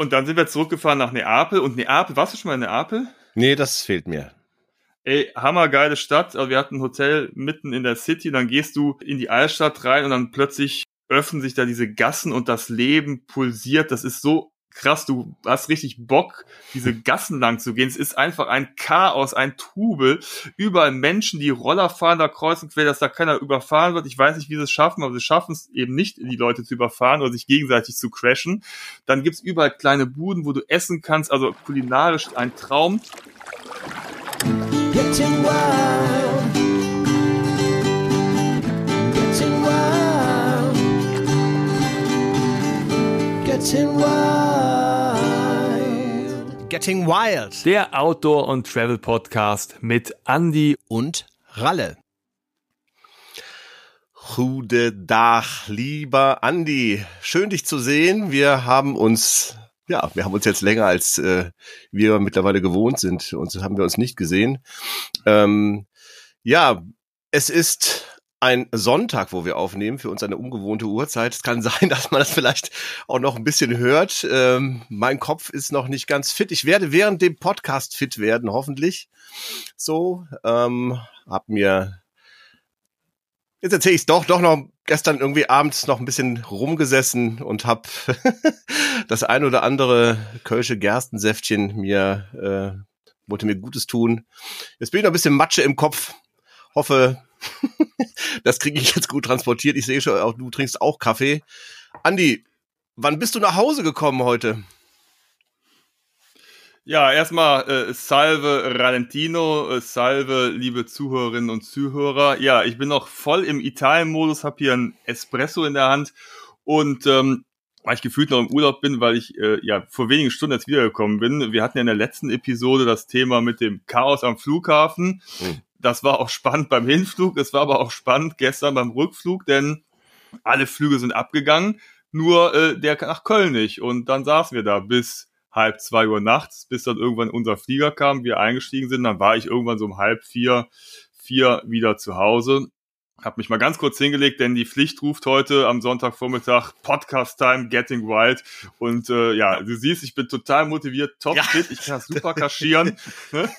Und dann sind wir zurückgefahren nach Neapel. Und Neapel, warst du schon mal in Neapel? Nee, das fehlt mir. Ey, hammergeile Stadt. Also wir hatten ein Hotel mitten in der City. Dann gehst du in die Altstadt rein und dann plötzlich öffnen sich da diese Gassen und das Leben pulsiert. Das ist so krass, du hast richtig Bock, diese Gassen lang zu gehen. Es ist einfach ein Chaos, ein Trubel. Überall Menschen, die Roller fahren, da kreuzen quer, dass da keiner überfahren wird. Ich weiß nicht, wie sie es schaffen, aber sie schaffen es eben nicht, die Leute zu überfahren oder sich gegenseitig zu crashen. Dann gibt's überall kleine Buden, wo du essen kannst, also kulinarisch ein Traum. Getting wild. Getting wild. Getting wild. Getting Wild. Der Outdoor- und Travel-Podcast mit Andy und Ralle. Gute Dach, lieber Andy. Schön dich zu sehen. Wir haben uns, ja, wir haben uns jetzt länger als äh, wir mittlerweile gewohnt sind. Und haben wir uns nicht gesehen. Ähm, ja, es ist ein Sonntag, wo wir aufnehmen, für uns eine ungewohnte Uhrzeit. Es kann sein, dass man das vielleicht auch noch ein bisschen hört. Ähm, mein Kopf ist noch nicht ganz fit. Ich werde während dem Podcast fit werden, hoffentlich. So, ähm, hab mir jetzt erzähle ich es doch, doch noch gestern irgendwie abends noch ein bisschen rumgesessen und hab das ein oder andere Kölsche Gerstensäftchen mir äh, wollte mir Gutes tun. Jetzt bin ich noch ein bisschen Matsche im Kopf. Hoffe, das kriege ich jetzt gut transportiert. Ich sehe schon, auch du trinkst auch Kaffee. Andi, wann bist du nach Hause gekommen heute? Ja, erstmal äh, Salve Ralentino, äh, Salve liebe Zuhörerinnen und Zuhörer. Ja, ich bin noch voll im Italien-Modus, habe hier ein Espresso in der Hand und ähm, weil ich gefühlt noch im Urlaub bin, weil ich äh, ja vor wenigen Stunden jetzt wiedergekommen bin. Wir hatten ja in der letzten Episode das Thema mit dem Chaos am Flughafen. Mhm das war auch spannend beim Hinflug, es war aber auch spannend gestern beim Rückflug, denn alle Flüge sind abgegangen, nur äh, der nach Köln nicht. Und dann saßen wir da bis halb zwei Uhr nachts, bis dann irgendwann unser Flieger kam, wir eingestiegen sind. Dann war ich irgendwann so um halb vier, vier wieder zu Hause habe mich mal ganz kurz hingelegt, denn die Pflicht ruft heute am Sonntagvormittag Podcast Time Getting Wild. Und äh, ja, du siehst, ich bin total motiviert, top ja. fit, ich kann das super kaschieren. ne?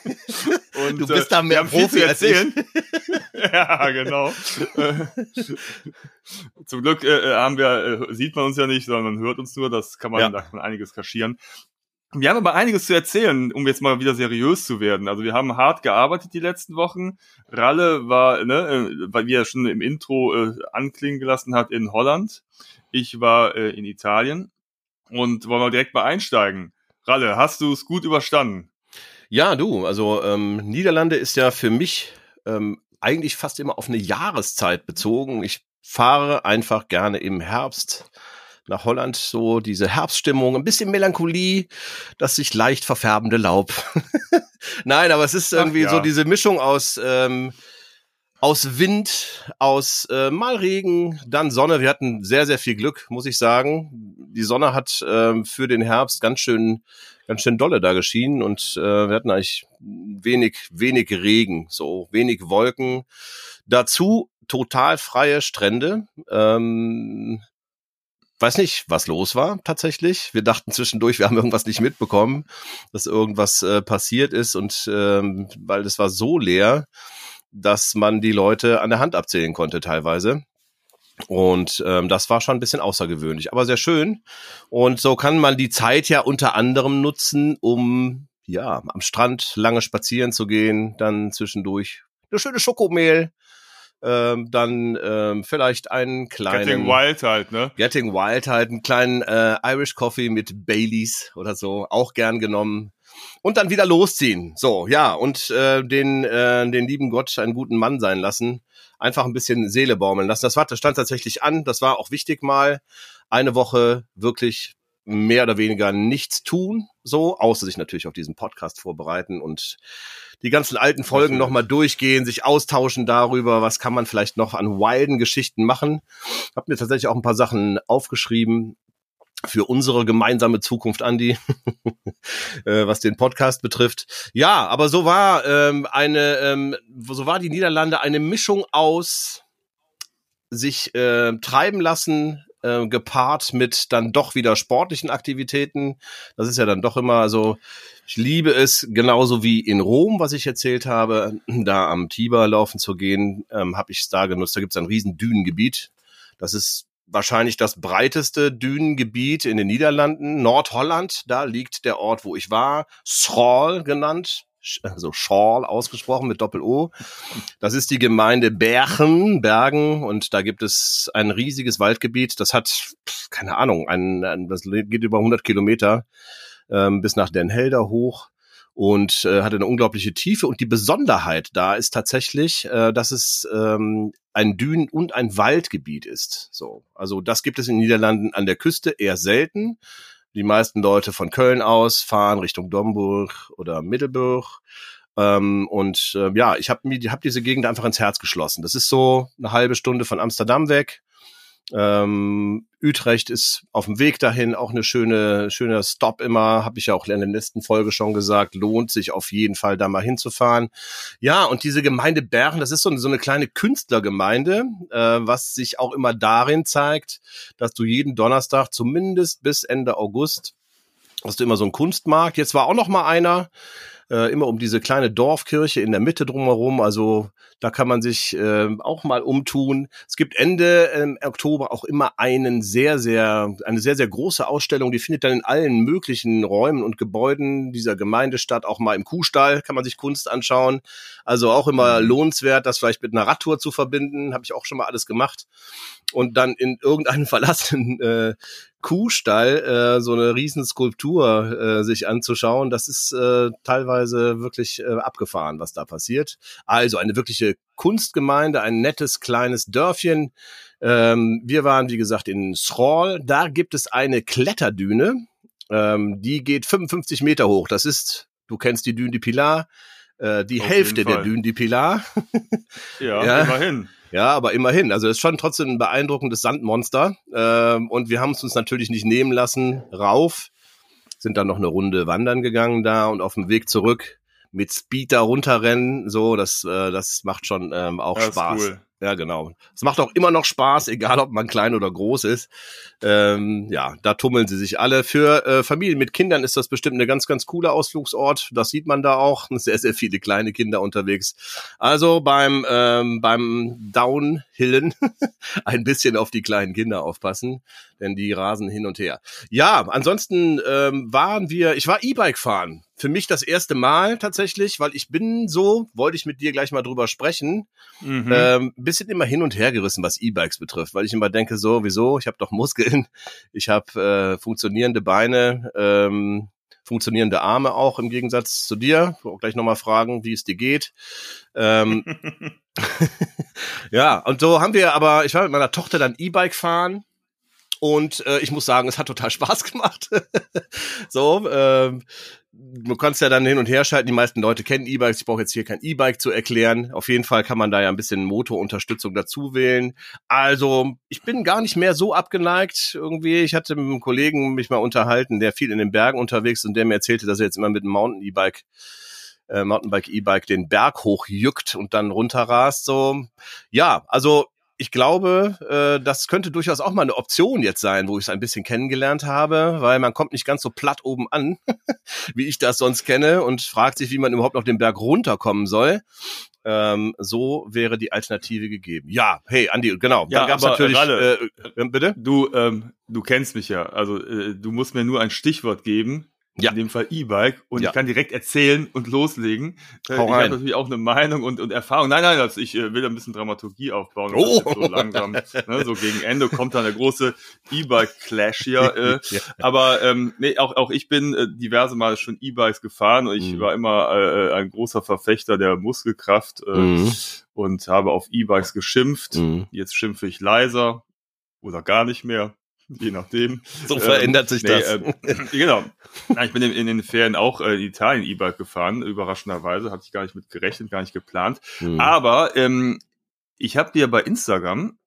Und, du bist äh, da mehr Profi zu erzählen. ja, genau. Zum Glück äh, äh, haben wir, äh, sieht man uns ja nicht, sondern man hört uns nur. Das kann man, ja. da kann man einiges kaschieren. Wir haben aber einiges zu erzählen, um jetzt mal wieder seriös zu werden. Also wir haben hart gearbeitet die letzten Wochen. Ralle war, ne, äh, weil wie er schon im Intro äh, anklingen gelassen hat, in Holland. Ich war äh, in Italien. Und wollen wir direkt mal einsteigen. Ralle, hast du es gut überstanden? Ja, du, also ähm, Niederlande ist ja für mich ähm, eigentlich fast immer auf eine Jahreszeit bezogen. Ich fahre einfach gerne im Herbst nach Holland so diese Herbststimmung, ein bisschen Melancholie, das sich leicht verfärbende Laub. Nein, aber es ist irgendwie Ach, ja. so diese Mischung aus ähm, aus Wind, aus äh, mal Regen, dann Sonne. Wir hatten sehr, sehr viel Glück, muss ich sagen. Die Sonne hat ähm, für den Herbst ganz schön, ganz schön dolle da geschienen und äh, wir hatten eigentlich wenig, wenig Regen, so wenig Wolken. Dazu total freie Strände. Ähm, weiß nicht, was los war tatsächlich. Wir dachten zwischendurch, wir haben irgendwas nicht mitbekommen, dass irgendwas äh, passiert ist und ähm, weil es war so leer, dass man die Leute an der Hand abzählen konnte teilweise. Und ähm, das war schon ein bisschen außergewöhnlich, aber sehr schön. Und so kann man die Zeit ja unter anderem nutzen, um ja am Strand lange spazieren zu gehen, dann zwischendurch eine schöne Schokomehl ähm, dann ähm, vielleicht einen kleinen Getting Wild halt, ne? Getting Wild halt, einen kleinen äh, Irish Coffee mit Baileys oder so, auch gern genommen. Und dann wieder losziehen. So, ja, und äh, den, äh, den lieben Gott einen guten Mann sein lassen. Einfach ein bisschen Seele baumeln lassen. Das, war, das stand tatsächlich an. Das war auch wichtig mal. Eine Woche wirklich mehr oder weniger nichts tun, so, außer sich natürlich auf diesen Podcast vorbereiten und die ganzen alten Folgen nochmal durchgehen, sich austauschen darüber, was kann man vielleicht noch an wilden Geschichten machen. Hab mir tatsächlich auch ein paar Sachen aufgeschrieben für unsere gemeinsame Zukunft, Andi, äh, was den Podcast betrifft. Ja, aber so war ähm, eine, ähm, so war die Niederlande eine Mischung aus sich äh, treiben lassen äh, gepaart mit dann doch wieder sportlichen Aktivitäten. Das ist ja dann doch immer so, ich liebe es, genauso wie in Rom, was ich erzählt habe, da am Tiber laufen zu gehen, ähm, habe ich es da genutzt. Da gibt es ein riesen Dünengebiet. Das ist wahrscheinlich das breiteste Dünengebiet in den Niederlanden, Nordholland. Da liegt der Ort, wo ich war, Schral genannt, also Schorl ausgesprochen mit Doppel-O. Das ist die Gemeinde Bergen, Bergen, und da gibt es ein riesiges Waldgebiet. Das hat, keine Ahnung, ein, ein das geht über 100 Kilometer ähm, bis nach Den Helder hoch und äh, hat eine unglaubliche Tiefe. Und die Besonderheit da ist tatsächlich, äh, dass es ähm, ein Dünen- und ein Waldgebiet ist. So, also das gibt es in den Niederlanden an der Küste eher selten. Die meisten Leute von Köln aus fahren Richtung Domburg oder Middelburg. Ähm, und äh, ja, ich habe mir, hab diese Gegend einfach ins Herz geschlossen. Das ist so eine halbe Stunde von Amsterdam weg. Ähm, Utrecht ist auf dem Weg dahin auch eine schöne, schöner Stop immer, habe ich ja auch in der letzten Folge schon gesagt, lohnt sich auf jeden Fall da mal hinzufahren. Ja, und diese Gemeinde Bergen, das ist so eine, so eine kleine Künstlergemeinde, äh, was sich auch immer darin zeigt, dass du jeden Donnerstag zumindest bis Ende August hast du immer so einen Kunstmarkt. Jetzt war auch noch mal einer, äh, immer um diese kleine Dorfkirche in der Mitte drumherum. Also da kann man sich äh, auch mal umtun. Es gibt Ende ähm, Oktober auch immer einen sehr, sehr, eine sehr, sehr große Ausstellung. Die findet dann in allen möglichen Räumen und Gebäuden dieser Gemeinde statt. Auch mal im Kuhstall kann man sich Kunst anschauen. Also auch immer mhm. lohnenswert, das vielleicht mit einer Radtour zu verbinden. Habe ich auch schon mal alles gemacht. Und dann in irgendeinem verlassenen äh, Kuhstall äh, so eine Riesenskulptur äh, sich anzuschauen, das ist äh, teilweise wirklich äh, abgefahren, was da passiert. Also eine wirkliche Kunstgemeinde, ein nettes kleines Dörfchen. Ähm, wir waren, wie gesagt, in Schral. Da gibt es eine Kletterdüne, ähm, die geht 55 Meter hoch. Das ist, du kennst die Düne de Pilar, äh, die Auf Hälfte der Düne de Pilar. ja, ja, immerhin. Ja, aber immerhin. Also es ist schon trotzdem ein beeindruckendes Sandmonster. Ähm, und wir haben es uns natürlich nicht nehmen lassen. Rauf, sind dann noch eine Runde wandern gegangen da und auf dem Weg zurück mit Speed da runterrennen. So, das, äh, das macht schon ähm, auch ja, Spaß. Cool. Ja, genau. Es macht auch immer noch Spaß, egal ob man klein oder groß ist. Ähm, ja, da tummeln sie sich alle. Für äh, Familien mit Kindern ist das bestimmt eine ganz, ganz coole Ausflugsort. Das sieht man da auch. Sehr, sehr viele kleine Kinder unterwegs. Also beim, ähm, beim Downhillen ein bisschen auf die kleinen Kinder aufpassen, denn die rasen hin und her. Ja, ansonsten ähm, waren wir, ich war E-Bike fahren. Für mich das erste Mal tatsächlich, weil ich bin so, wollte ich mit dir gleich mal drüber sprechen, mhm. ähm, bisschen immer hin und her gerissen, was E-Bikes betrifft, weil ich immer denke, so, wieso, ich habe doch Muskeln, ich habe äh, funktionierende Beine, ähm, funktionierende Arme auch im Gegensatz zu dir. Auch gleich nochmal fragen, wie es dir geht. Ähm, ja, und so haben wir aber, ich war mit meiner Tochter dann E-Bike fahren und äh, ich muss sagen, es hat total Spaß gemacht. so, ähm, du kannst ja dann hin und her schalten. Die meisten Leute kennen E-Bikes. Ich brauche jetzt hier kein E-Bike zu erklären. Auf jeden Fall kann man da ja ein bisschen Motorunterstützung dazu wählen. Also ich bin gar nicht mehr so abgeneigt irgendwie. Ich hatte mit einem Kollegen mich mal unterhalten, der viel in den Bergen unterwegs ist und der mir erzählte, dass er jetzt immer mit einem Mountain-E-Bike äh, Mountainbike, E-Bike den Berg hochjückt und dann runterrast. So, ja, also ich glaube, äh, das könnte durchaus auch mal eine Option jetzt sein, wo ich es ein bisschen kennengelernt habe, weil man kommt nicht ganz so platt oben an, wie ich das sonst kenne und fragt sich, wie man überhaupt noch den Berg runterkommen soll. Ähm, so wäre die Alternative gegeben. Ja, hey, Andi, genau. Ja, gab's aber natürlich. Ralle, äh, bitte. Du, ähm, du kennst mich ja. Also äh, du musst mir nur ein Stichwort geben, ja. in dem Fall E-Bike und ja. ich kann direkt erzählen und loslegen. Äh, Hau ich habe natürlich auch eine Meinung und, und Erfahrung. Nein, nein, also ich äh, will ein bisschen Dramaturgie aufbauen. Oh. So langsam, ne, so gegen Ende kommt dann der große E-Bike-Clash hier. Äh, ja. Aber ähm, nee, auch, auch ich bin äh, diverse Male schon E-Bikes gefahren und ich mhm. war immer äh, ein großer Verfechter der Muskelkraft äh, mhm. und habe auf E-Bikes geschimpft. Mhm. Jetzt schimpfe ich leiser oder gar nicht mehr je nachdem. So verändert sich nee, das. Äh, genau. Ich bin in, den Ferien auch äh, in Italien E-Bike gefahren, überraschenderweise, hatte ich gar nicht mit gerechnet, gar nicht geplant. Hm. Aber ähm, ich habe dir bei Instagram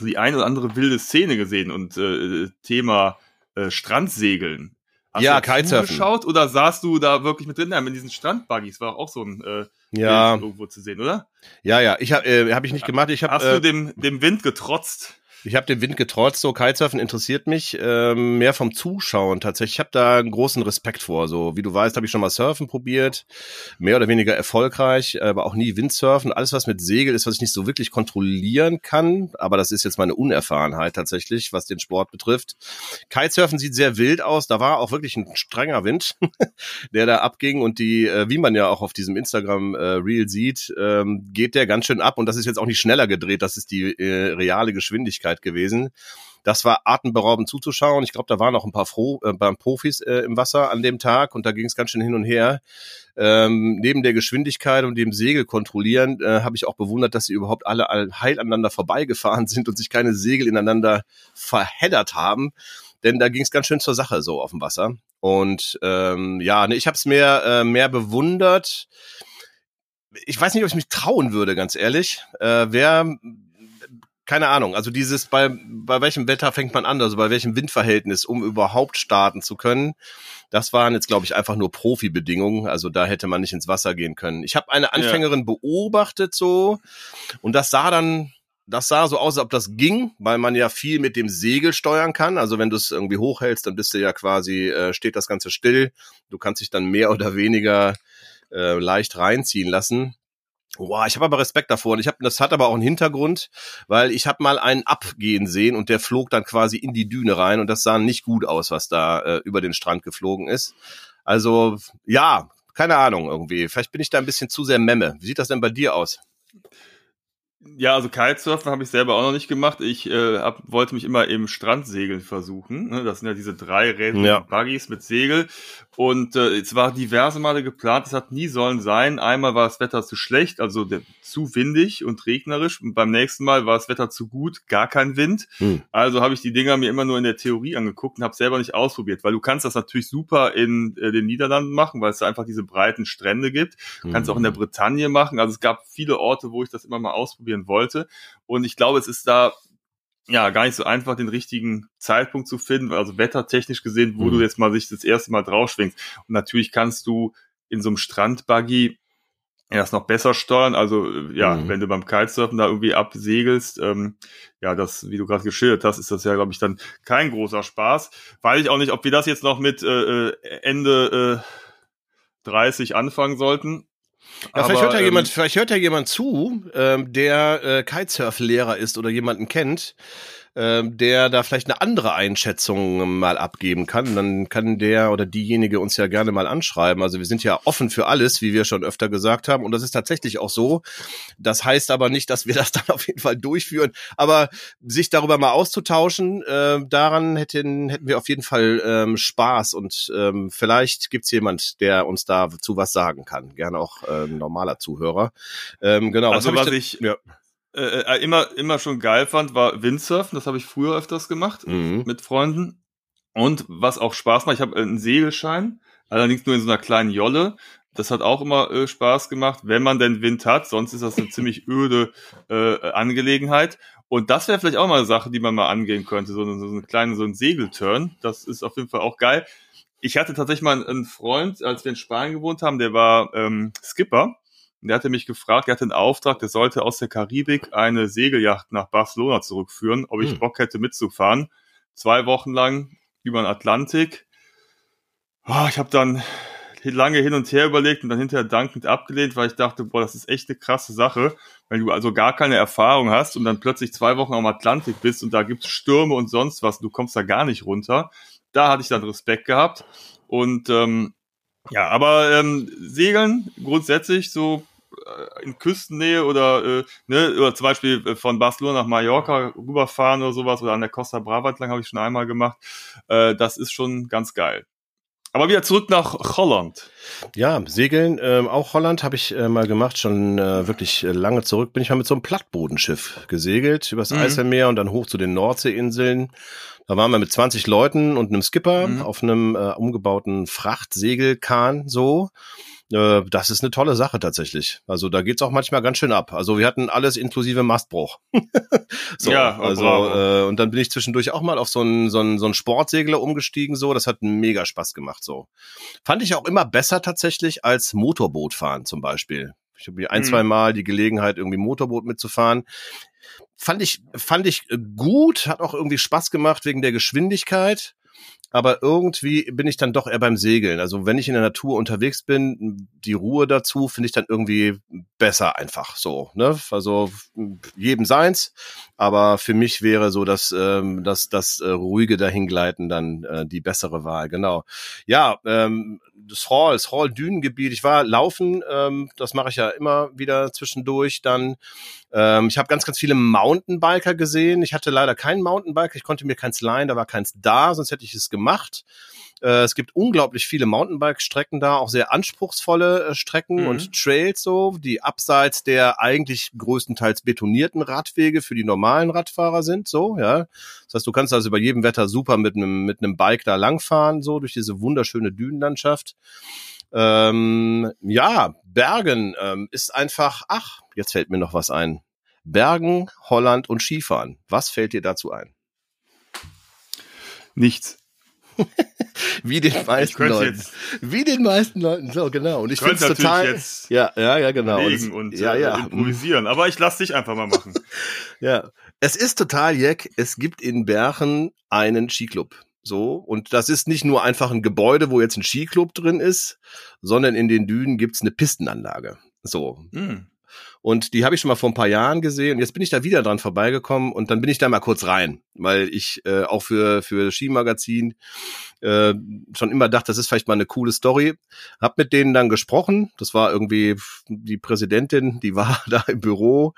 die ein oder andere wilde Szene gesehen und äh, Thema äh, Strandsegeln. Hast ja, Kitesurfen. geschaut oder saßt du da wirklich mit drin? Ja, mit diesen Strandbuggies war auch so ein äh, ja. irgendwo zu sehen, oder? Ja, ja, ich habe äh, hab ich nicht gemacht. Ich hab, Hast äh, du dem dem Wind getrotzt? Ich habe den Wind getrotzt, so Kitesurfen interessiert mich ähm, mehr vom Zuschauen tatsächlich. Ich habe da einen großen Respekt vor. So wie du weißt, habe ich schon mal Surfen probiert, mehr oder weniger erfolgreich, aber auch nie Windsurfen. Alles was mit Segel ist, was ich nicht so wirklich kontrollieren kann, aber das ist jetzt meine Unerfahrenheit tatsächlich, was den Sport betrifft. Kitesurfen sieht sehr wild aus. Da war auch wirklich ein strenger Wind, der da abging und die, äh, wie man ja auch auf diesem Instagram äh, Reel sieht, ähm, geht der ganz schön ab und das ist jetzt auch nicht schneller gedreht. Das ist die äh, reale Geschwindigkeit Möglichkeit gewesen. Das war atemberaubend zuzuschauen. Ich glaube, da waren noch ein paar Fro äh, Profis äh, im Wasser an dem Tag und da ging es ganz schön hin und her. Ähm, neben der Geschwindigkeit und dem Segel kontrollieren, äh, habe ich auch bewundert, dass sie überhaupt alle heil aneinander vorbeigefahren sind und sich keine Segel ineinander verheddert haben. Denn da ging es ganz schön zur Sache so auf dem Wasser. Und ähm, ja, ne, ich habe es mehr, äh, mehr bewundert. Ich weiß nicht, ob ich mich trauen würde, ganz ehrlich. Äh, wer keine Ahnung, also dieses, bei, bei welchem Wetter fängt man an, also bei welchem Windverhältnis, um überhaupt starten zu können. Das waren jetzt, glaube ich, einfach nur Profi-Bedingungen. Also da hätte man nicht ins Wasser gehen können. Ich habe eine Anfängerin ja. beobachtet so und das sah dann, das sah so aus, als ob das ging, weil man ja viel mit dem Segel steuern kann. Also wenn du es irgendwie hochhältst, dann bist du ja quasi, äh, steht das Ganze still. Du kannst dich dann mehr oder weniger äh, leicht reinziehen lassen. Boah, ich habe aber Respekt davor und ich habe das hat aber auch einen Hintergrund, weil ich habe mal einen abgehen sehen und der flog dann quasi in die Düne rein und das sah nicht gut aus, was da äh, über den Strand geflogen ist. Also ja, keine Ahnung irgendwie. Vielleicht bin ich da ein bisschen zu sehr Memme. Wie sieht das denn bei dir aus? Ja, also Kitesurfen habe ich selber auch noch nicht gemacht. Ich äh, hab, wollte mich immer im Strandsegeln versuchen. Ne? Das sind ja diese drei Räder ja. Buggies mit Segel. Und äh, es war diverse Male geplant, es hat nie sollen sein. Einmal war das Wetter zu schlecht, also der, zu windig und regnerisch. Und beim nächsten Mal war das Wetter zu gut, gar kein Wind. Hm. Also habe ich die Dinger mir immer nur in der Theorie angeguckt und habe selber nicht ausprobiert, weil du kannst das natürlich super in äh, den Niederlanden machen, weil es da einfach diese breiten Strände gibt. Du kannst auch in der hm. Bretagne machen. Also es gab viele Orte, wo ich das immer mal ausprobieren wollte. Und ich glaube, es ist da ja, gar nicht so einfach, den richtigen Zeitpunkt zu finden, also wettertechnisch gesehen, wo mhm. du jetzt mal sich das erste Mal drauf schwingst. Und natürlich kannst du in so einem Strandbuggy erst noch besser steuern. Also ja, mhm. wenn du beim Kitesurfen da irgendwie absegelst, ähm, ja, das, wie du gerade geschildert hast, ist das ja, glaube ich, dann kein großer Spaß. Weiß ich auch nicht, ob wir das jetzt noch mit äh, äh Ende äh, 30 anfangen sollten. Ja, vielleicht hört ja ähm, jemand, vielleicht hört ja jemand zu, ähm, der äh, Kitesurf-Lehrer ist oder jemanden kennt, ähm, der da vielleicht eine andere Einschätzung mal abgeben kann. Dann kann der oder diejenige uns ja gerne mal anschreiben. Also wir sind ja offen für alles, wie wir schon öfter gesagt haben. Und das ist tatsächlich auch so. Das heißt aber nicht, dass wir das dann auf jeden Fall durchführen. Aber sich darüber mal auszutauschen, äh, daran hätten, hätten wir auf jeden Fall ähm, Spaß. Und ähm, vielleicht gibt's jemand, der uns dazu was sagen kann. Gerne auch äh, normaler Zuhörer. Ähm, genau. Also was, was ich, ich ja. Äh, äh, immer, immer schon geil fand, war Windsurfen. Das habe ich früher öfters gemacht mhm. mit Freunden. Und was auch Spaß macht, ich habe einen Segelschein, allerdings nur in so einer kleinen Jolle. Das hat auch immer äh, Spaß gemacht, wenn man denn Wind hat. Sonst ist das eine ziemlich öde äh, Angelegenheit. Und das wäre vielleicht auch mal eine Sache, die man mal angehen könnte. So eine, so eine kleine, so ein Segelturn. Das ist auf jeden Fall auch geil. Ich hatte tatsächlich mal einen Freund, als wir in Spanien gewohnt haben, der war ähm, Skipper der hatte mich gefragt, er hatte einen Auftrag, der sollte aus der Karibik eine Segelyacht nach Barcelona zurückführen, ob ich hm. Bock hätte mitzufahren. Zwei Wochen lang über den Atlantik. Oh, ich habe dann lange hin und her überlegt und dann hinterher dankend abgelehnt, weil ich dachte, boah, das ist echt eine krasse Sache, wenn du also gar keine Erfahrung hast und dann plötzlich zwei Wochen am Atlantik bist und da gibt's Stürme und sonst was und du kommst da gar nicht runter. Da hatte ich dann Respekt gehabt und ähm, ja, aber ähm, Segeln grundsätzlich so in Küstennähe oder, äh, ne, oder zum Beispiel äh, von Barcelona nach Mallorca rüberfahren oder sowas oder an der Costa Brava entlang habe ich schon einmal gemacht. Äh, das ist schon ganz geil. Aber wieder zurück nach Holland. Ja, Segeln, äh, auch Holland habe ich äh, mal gemacht, schon äh, wirklich lange zurück. Bin ich mal mit so einem Plattbodenschiff gesegelt übers mhm. Eiselmeer und dann hoch zu den Nordseeinseln. Da waren wir mit 20 Leuten und einem Skipper mhm. auf einem äh, umgebauten Frachtsegelkahn so. Äh, das ist eine tolle Sache tatsächlich. Also da geht's auch manchmal ganz schön ab. Also wir hatten alles inklusive Mastbruch. so, ja, also äh, und dann bin ich zwischendurch auch mal auf so einen so einen, so einen Sportsegler umgestiegen. So, das hat mega Spaß gemacht. So fand ich auch immer besser tatsächlich als Motorboot fahren zum Beispiel Ich habe ein, mhm. zwei Mal die Gelegenheit, irgendwie Motorboot mitzufahren. Fand ich, fand ich gut, hat auch irgendwie Spaß gemacht wegen der Geschwindigkeit aber irgendwie bin ich dann doch eher beim Segeln. Also wenn ich in der Natur unterwegs bin, die Ruhe dazu finde ich dann irgendwie besser einfach so. Ne? Also jedem seins, aber für mich wäre so das, ähm, das, das äh, ruhige Dahingleiten dann äh, die bessere Wahl. Genau. Ja, ähm, das Hall, das Hall-Dünengebiet. Ich war laufen, ähm, das mache ich ja immer wieder zwischendurch. Dann, ähm, ich habe ganz, ganz viele Mountainbiker gesehen. Ich hatte leider keinen Mountainbiker, ich konnte mir keins leihen, da war keins da, sonst hätte ich es gemacht. Äh, es gibt unglaublich viele Mountainbike-Strecken da, auch sehr anspruchsvolle äh, Strecken mhm. und Trails so, die abseits der eigentlich größtenteils betonierten Radwege für die normalen Radfahrer sind, so, ja. Das heißt, du kannst also bei jedem Wetter super mit einem mit einem Bike da langfahren, so durch diese wunderschöne Dünenlandschaft. Ähm, ja, Bergen ähm, ist einfach, ach, jetzt fällt mir noch was ein. Bergen, Holland und Skifahren. Was fällt dir dazu ein? Nichts. Wie den meisten Leuten. Wie den meisten Leuten, so genau. Und ich finde es total. Jetzt ja, ja, ja, genau. Und, und ja, äh, ja. improvisieren. Aber ich lass dich einfach mal machen. ja. Es ist total jeck. Es gibt in Bergen einen Skiclub. So, und das ist nicht nur einfach ein Gebäude, wo jetzt ein Skiclub drin ist, sondern in den Dünen gibt's eine Pistenanlage. So. Hm. Und die habe ich schon mal vor ein paar Jahren gesehen. Jetzt bin ich da wieder dran vorbeigekommen und dann bin ich da mal kurz rein, weil ich äh, auch für für Skimagazin äh, schon immer dachte, das ist vielleicht mal eine coole Story. Hab mit denen dann gesprochen. Das war irgendwie die Präsidentin, die war da im Büro.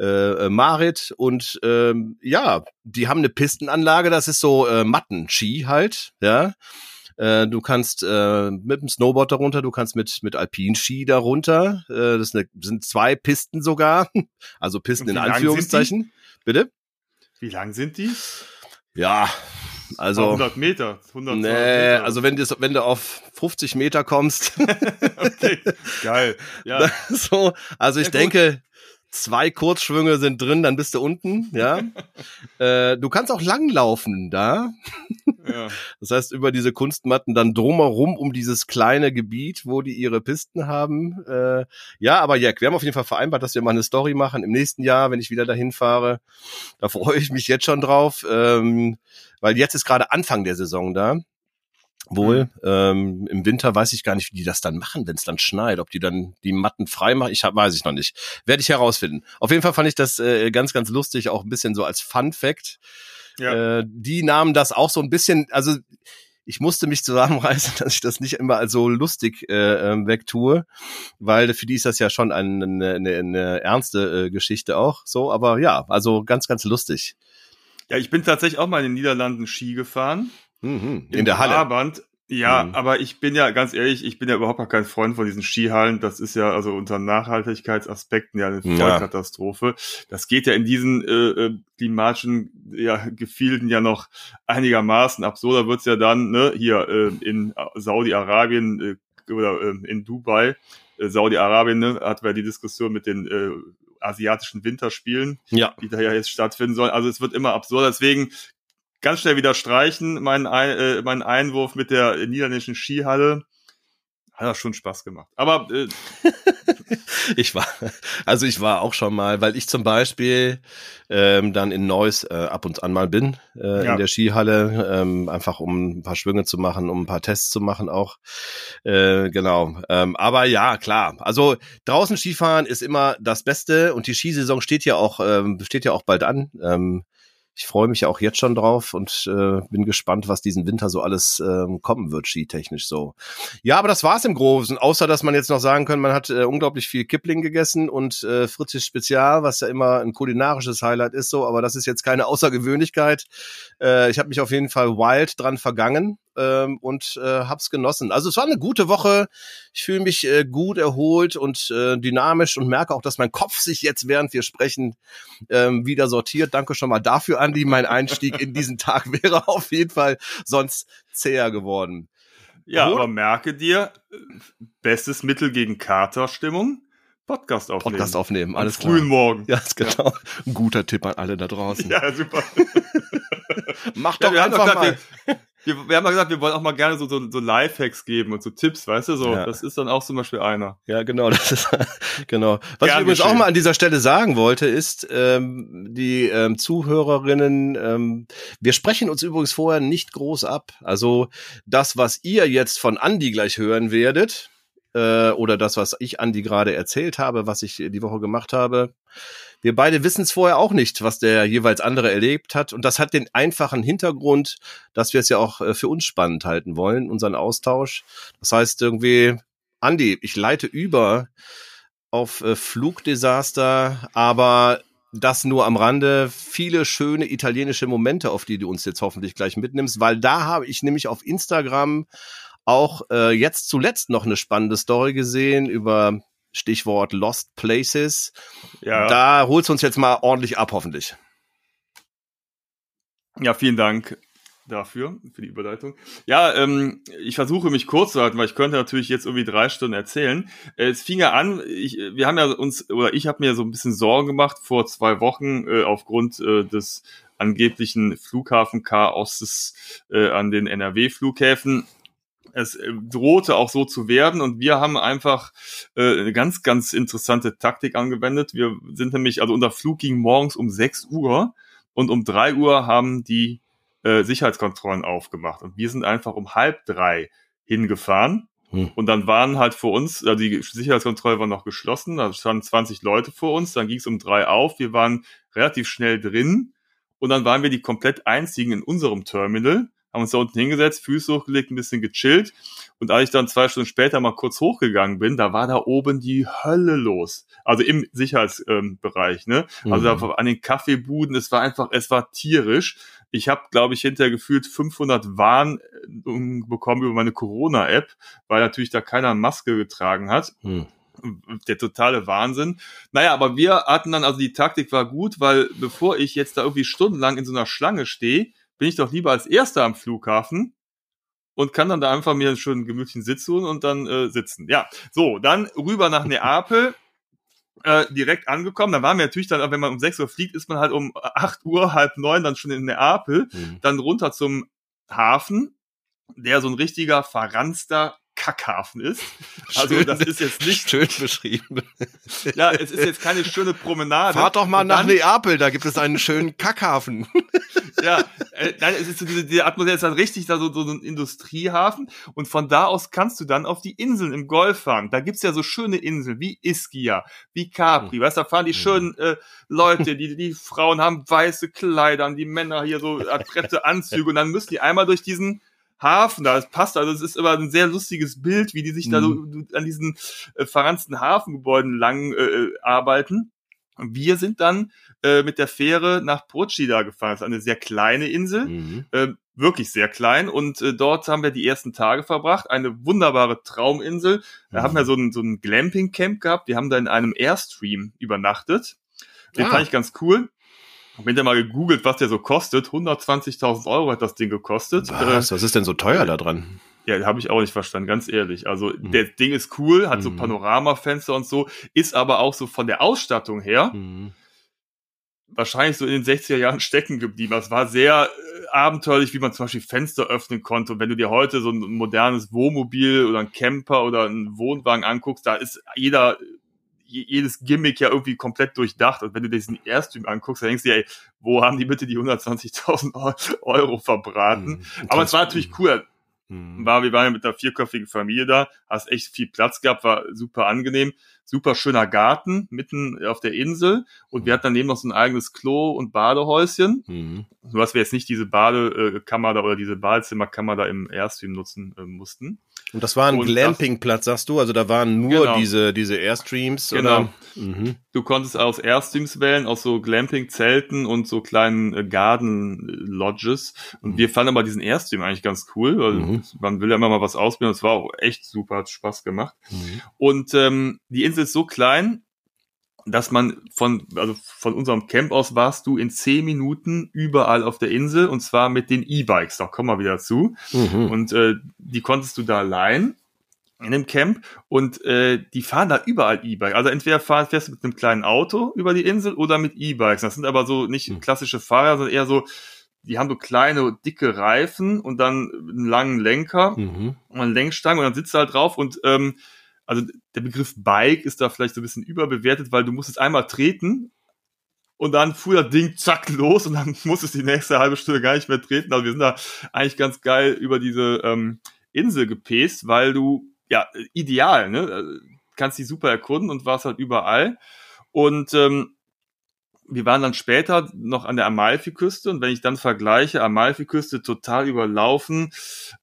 Äh, Marit und ähm, ja, die haben eine Pistenanlage, das ist so äh, Matten-Ski halt, ja. Äh, du kannst äh, mit dem Snowboard darunter, du kannst mit mit Alpinski darunter. Äh, das eine, sind zwei Pisten sogar, also Pisten in Anführungszeichen. Bitte? Wie lang sind die? Ja, also 100 Meter, 100 nee, Meter. also wenn du wenn du auf 50 Meter kommst. okay, geil. Ja. so, also ich ja, denke, zwei Kurzschwünge sind drin, dann bist du unten, ja. äh, du kannst auch langlaufen da. ja. Das heißt, über diese Kunstmatten dann drumherum um dieses kleine Gebiet, wo die ihre Pisten haben. Äh, ja, aber Jack, wir haben auf jeden Fall vereinbart, dass wir mal eine Story machen im nächsten Jahr, wenn ich wieder dahin fahre. Da freue ich mich jetzt schon drauf, ähm, weil jetzt ist gerade Anfang der Saison da wohl. Mhm. Ähm, Im Winter weiß ich gar nicht, wie die das dann machen, wenn es dann schneit. Ob die dann die Matten frei machen, ich hab, weiß ich noch nicht. Werde ich herausfinden. Auf jeden Fall fand ich das äh, ganz, ganz lustig, auch ein bisschen so als Fun Fact. Ja. Äh, die nahmen das auch so ein bisschen, also ich musste mich zusammenreißen, dass ich das nicht immer als so lustig äh, ähm, wegtue, weil für die ist das ja schon eine, eine, eine ernste äh, Geschichte auch. So, aber ja, also ganz, ganz lustig. Ja, ich bin tatsächlich auch mal in den Niederlanden Ski gefahren. Mhm, in der Halle. Brabant. Ja, mhm. aber ich bin ja ganz ehrlich, ich bin ja überhaupt gar kein Freund von diesen Skihallen. Das ist ja also unter Nachhaltigkeitsaspekten ja eine Vollkatastrophe. Ja. Das geht ja in diesen äh, äh, klimatischen ja, Gefilden ja noch einigermaßen absurder wird's ja dann ne, hier äh, in Saudi-Arabien äh, oder äh, in Dubai. Äh, Saudi-Arabien ne, hat wir die Diskussion mit den äh, asiatischen Winterspielen, ja. die da ja jetzt stattfinden sollen. Also es wird immer absurder. Deswegen ganz schnell wieder streichen, meinen, äh, meinen Einwurf mit der niederländischen Skihalle. Hat das schon Spaß gemacht. Aber äh, ich war, also ich war auch schon mal, weil ich zum Beispiel ähm, dann in Neuss äh, ab und an mal bin äh, ja. in der Skihalle, ähm, einfach um ein paar Schwünge zu machen, um ein paar Tests zu machen auch. Äh, genau. Ähm, aber ja, klar. Also draußen Skifahren ist immer das Beste und die Skisaison steht ja auch ähm, steht ja auch bald an. Ähm, ich freue mich auch jetzt schon drauf und äh, bin gespannt, was diesen Winter so alles ähm, kommen wird, skitechnisch so. Ja, aber das war's im Großen, außer dass man jetzt noch sagen kann, man hat äh, unglaublich viel Kipling gegessen und äh, Fritzis Spezial, was ja immer ein kulinarisches Highlight ist so, aber das ist jetzt keine Außergewöhnlichkeit. Äh, ich habe mich auf jeden Fall wild dran vergangen ähm, und äh, hab's genossen. Also es war eine gute Woche. Ich fühle mich äh, gut erholt und äh, dynamisch und merke auch, dass mein Kopf sich jetzt, während wir sprechen, ähm, wieder sortiert. Danke schon mal dafür, Andi. Mein Einstieg in diesen Tag wäre auf jeden Fall sonst zäher geworden. Ja, Gut. aber merke dir, bestes Mittel gegen Katerstimmung. Podcast aufnehmen. Podcast aufnehmen, alles klar. Frühen Morgen. Ja, ist genau. Ja. Ein guter Tipp an alle da draußen. Ja, super. Mach doch ja, einfach mal. Wir, wir haben mal gesagt, wir wollen auch mal gerne so, so, so Lifehacks geben und so Tipps, weißt du, so. Ja. Das ist dann auch zum Beispiel einer. Ja, genau, das ist, genau. Was Gern ich übrigens auch mal an dieser Stelle sagen wollte, ist, ähm, die ähm, Zuhörerinnen, ähm, wir sprechen uns übrigens vorher nicht groß ab. Also das, was ihr jetzt von Andi gleich hören werdet, äh, oder das, was ich Andi gerade erzählt habe, was ich die Woche gemacht habe, wir beide wissen es vorher auch nicht, was der jeweils andere erlebt hat. Und das hat den einfachen Hintergrund, dass wir es ja auch äh, für uns spannend halten wollen, unseren Austausch. Das heißt irgendwie, Andi, ich leite über auf äh, Flugdesaster, aber das nur am Rande. Viele schöne italienische Momente, auf die du uns jetzt hoffentlich gleich mitnimmst, weil da habe ich nämlich auf Instagram auch äh, jetzt zuletzt noch eine spannende Story gesehen über Stichwort Lost Places. Ja. Da holst du uns jetzt mal ordentlich ab, hoffentlich. Ja, vielen Dank dafür, für die Überleitung. Ja, ähm, ich versuche mich kurz zu halten, weil ich könnte natürlich jetzt irgendwie drei Stunden erzählen. Äh, es fing ja an, ich, wir haben ja uns, oder ich habe mir so ein bisschen Sorgen gemacht vor zwei Wochen äh, aufgrund äh, des angeblichen Flughafenchaoses äh, an den NRW-Flughäfen es äh, drohte auch so zu werden. Und wir haben einfach äh, eine ganz, ganz interessante Taktik angewendet. Wir sind nämlich, also unser Flug ging morgens um 6 Uhr und um 3 Uhr haben die äh, Sicherheitskontrollen aufgemacht. Und wir sind einfach um halb drei hingefahren. Hm. und dann waren halt vor uns, also die Sicherheitskontrolle war noch geschlossen, da standen 20 Leute vor uns, dann ging es um drei auf, wir waren relativ schnell drin. Und dann waren wir die komplett einzigen in unserem Terminal haben uns da unten hingesetzt, Füße hochgelegt, ein bisschen gechillt. Und als ich dann zwei Stunden später mal kurz hochgegangen bin, da war da oben die Hölle los. Also im Sicherheitsbereich, ähm, ne? Also mhm. an den Kaffeebuden, es war einfach, es war tierisch. Ich habe, glaube ich, hinterher gefühlt 500 Warnungen bekommen über meine Corona-App, weil natürlich da keiner Maske getragen hat. Mhm der totale Wahnsinn. Naja, aber wir hatten dann, also die Taktik war gut, weil bevor ich jetzt da irgendwie stundenlang in so einer Schlange stehe, bin ich doch lieber als Erster am Flughafen und kann dann da einfach mir einen gemütlichen Sitz holen und dann äh, sitzen. Ja, so, dann rüber nach Neapel. Äh, direkt angekommen. Da waren wir natürlich dann, wenn man um 6 Uhr fliegt, ist man halt um 8 Uhr, halb neun dann schon in Neapel. Mhm. Dann runter zum Hafen, der so ein richtiger verranster Kackhafen ist. Also schön, das ist jetzt nicht schön beschrieben. Ja, es ist jetzt keine schöne Promenade. Fahrt doch mal Und nach dann, Neapel, da gibt es einen schönen Kackhafen. Ja, äh, nein, es ist so diese, diese Atmosphäre ist dann richtig da so, so ein Industriehafen und von da aus kannst du dann auf die Inseln im Golf fahren. Da gibt's ja so schöne Inseln wie Ischia, wie Capri, weißt du, da fahren die schönen äh, Leute, die die Frauen haben weiße Kleider, die Männer hier so adrette Anzüge und dann müssen die einmal durch diesen Hafen da. Passt, also es ist immer ein sehr lustiges Bild, wie die sich mhm. da so mhm. an diesen äh, verranzten Hafengebäuden lang äh, äh, arbeiten. Wir sind dann äh, mit der Fähre nach Procida gefahren. Das ist eine sehr kleine Insel, mhm. äh, wirklich sehr klein. Und äh, dort haben wir die ersten Tage verbracht. Eine wunderbare Trauminsel. Da mhm. haben wir so ein, so ein Glamping-Camp gehabt. Wir haben da in einem Airstream übernachtet. Den ah. fand ich ganz cool. Hab mir mal gegoogelt, was der so kostet. 120.000 Euro hat das Ding gekostet. Was, was ist denn so teuer da dran? Ja, habe ich auch nicht verstanden, ganz ehrlich. Also mhm. der Ding ist cool, hat so mhm. Panoramafenster und so, ist aber auch so von der Ausstattung her mhm. wahrscheinlich so in den 60er Jahren stecken geblieben. Es war sehr äh, abenteuerlich, wie man zum Beispiel Fenster öffnen konnte. Und wenn du dir heute so ein modernes Wohnmobil oder ein Camper oder einen Wohnwagen anguckst, da ist jeder jedes Gimmick ja irgendwie komplett durchdacht. Und wenn du diesen Airstream anguckst, dann denkst du dir, ey, wo haben die bitte die 120.000 Euro verbraten? Mhm, Aber es war natürlich cool. Mhm. War, wir waren ja mit einer vierköpfigen Familie da, hast echt viel Platz gehabt, war super angenehm, super schöner Garten mitten auf der Insel und mhm. wir hatten daneben noch so ein eigenes Klo und Badehäuschen. Mhm. So dass wir jetzt nicht diese Badekammer da oder diese Badezimmerkammer da im Airstream nutzen äh, mussten. Und das war ein Glampingplatz, sagst du? Also da waren nur genau. diese, diese Airstreams? Genau. Mhm. Du konntest aus Airstreams wählen, aus so Glamping-Zelten und so kleinen äh, Garden-Lodges. Und mhm. wir fanden aber diesen Airstream eigentlich ganz cool, weil mhm. man will ja immer mal was ausprobieren. Es war auch echt super, hat Spaß gemacht. Mhm. Und ähm, die Insel ist so klein, dass man von, also von unserem Camp aus warst du in zehn Minuten überall auf der Insel und zwar mit den E-Bikes. Da kommen wir wieder zu. Mhm. Und äh, die konntest du da leihen in dem Camp und äh, die fahren da überall E-Bike. Also entweder fahren, fährst du mit einem kleinen Auto über die Insel oder mit E-Bikes. Das sind aber so nicht mhm. klassische Fahrer, sondern eher so die haben so kleine, dicke Reifen und dann einen langen Lenker Mhm. und eine Lenkstange und dann sitzt du halt drauf und ähm, also der Begriff Bike ist da vielleicht so ein bisschen überbewertet, weil du musst es einmal treten und dann fuhr das Ding zack los und dann musstest du die nächste halbe Stunde gar nicht mehr treten. Also wir sind da eigentlich ganz geil über diese ähm, Insel gepäst, weil du, ja, ideal, ne? Also, Kannst die super erkunden und warst halt überall. Und ähm, wir waren dann später noch an der Amalfi-Küste und wenn ich dann vergleiche, Amalfi-Küste total überlaufen,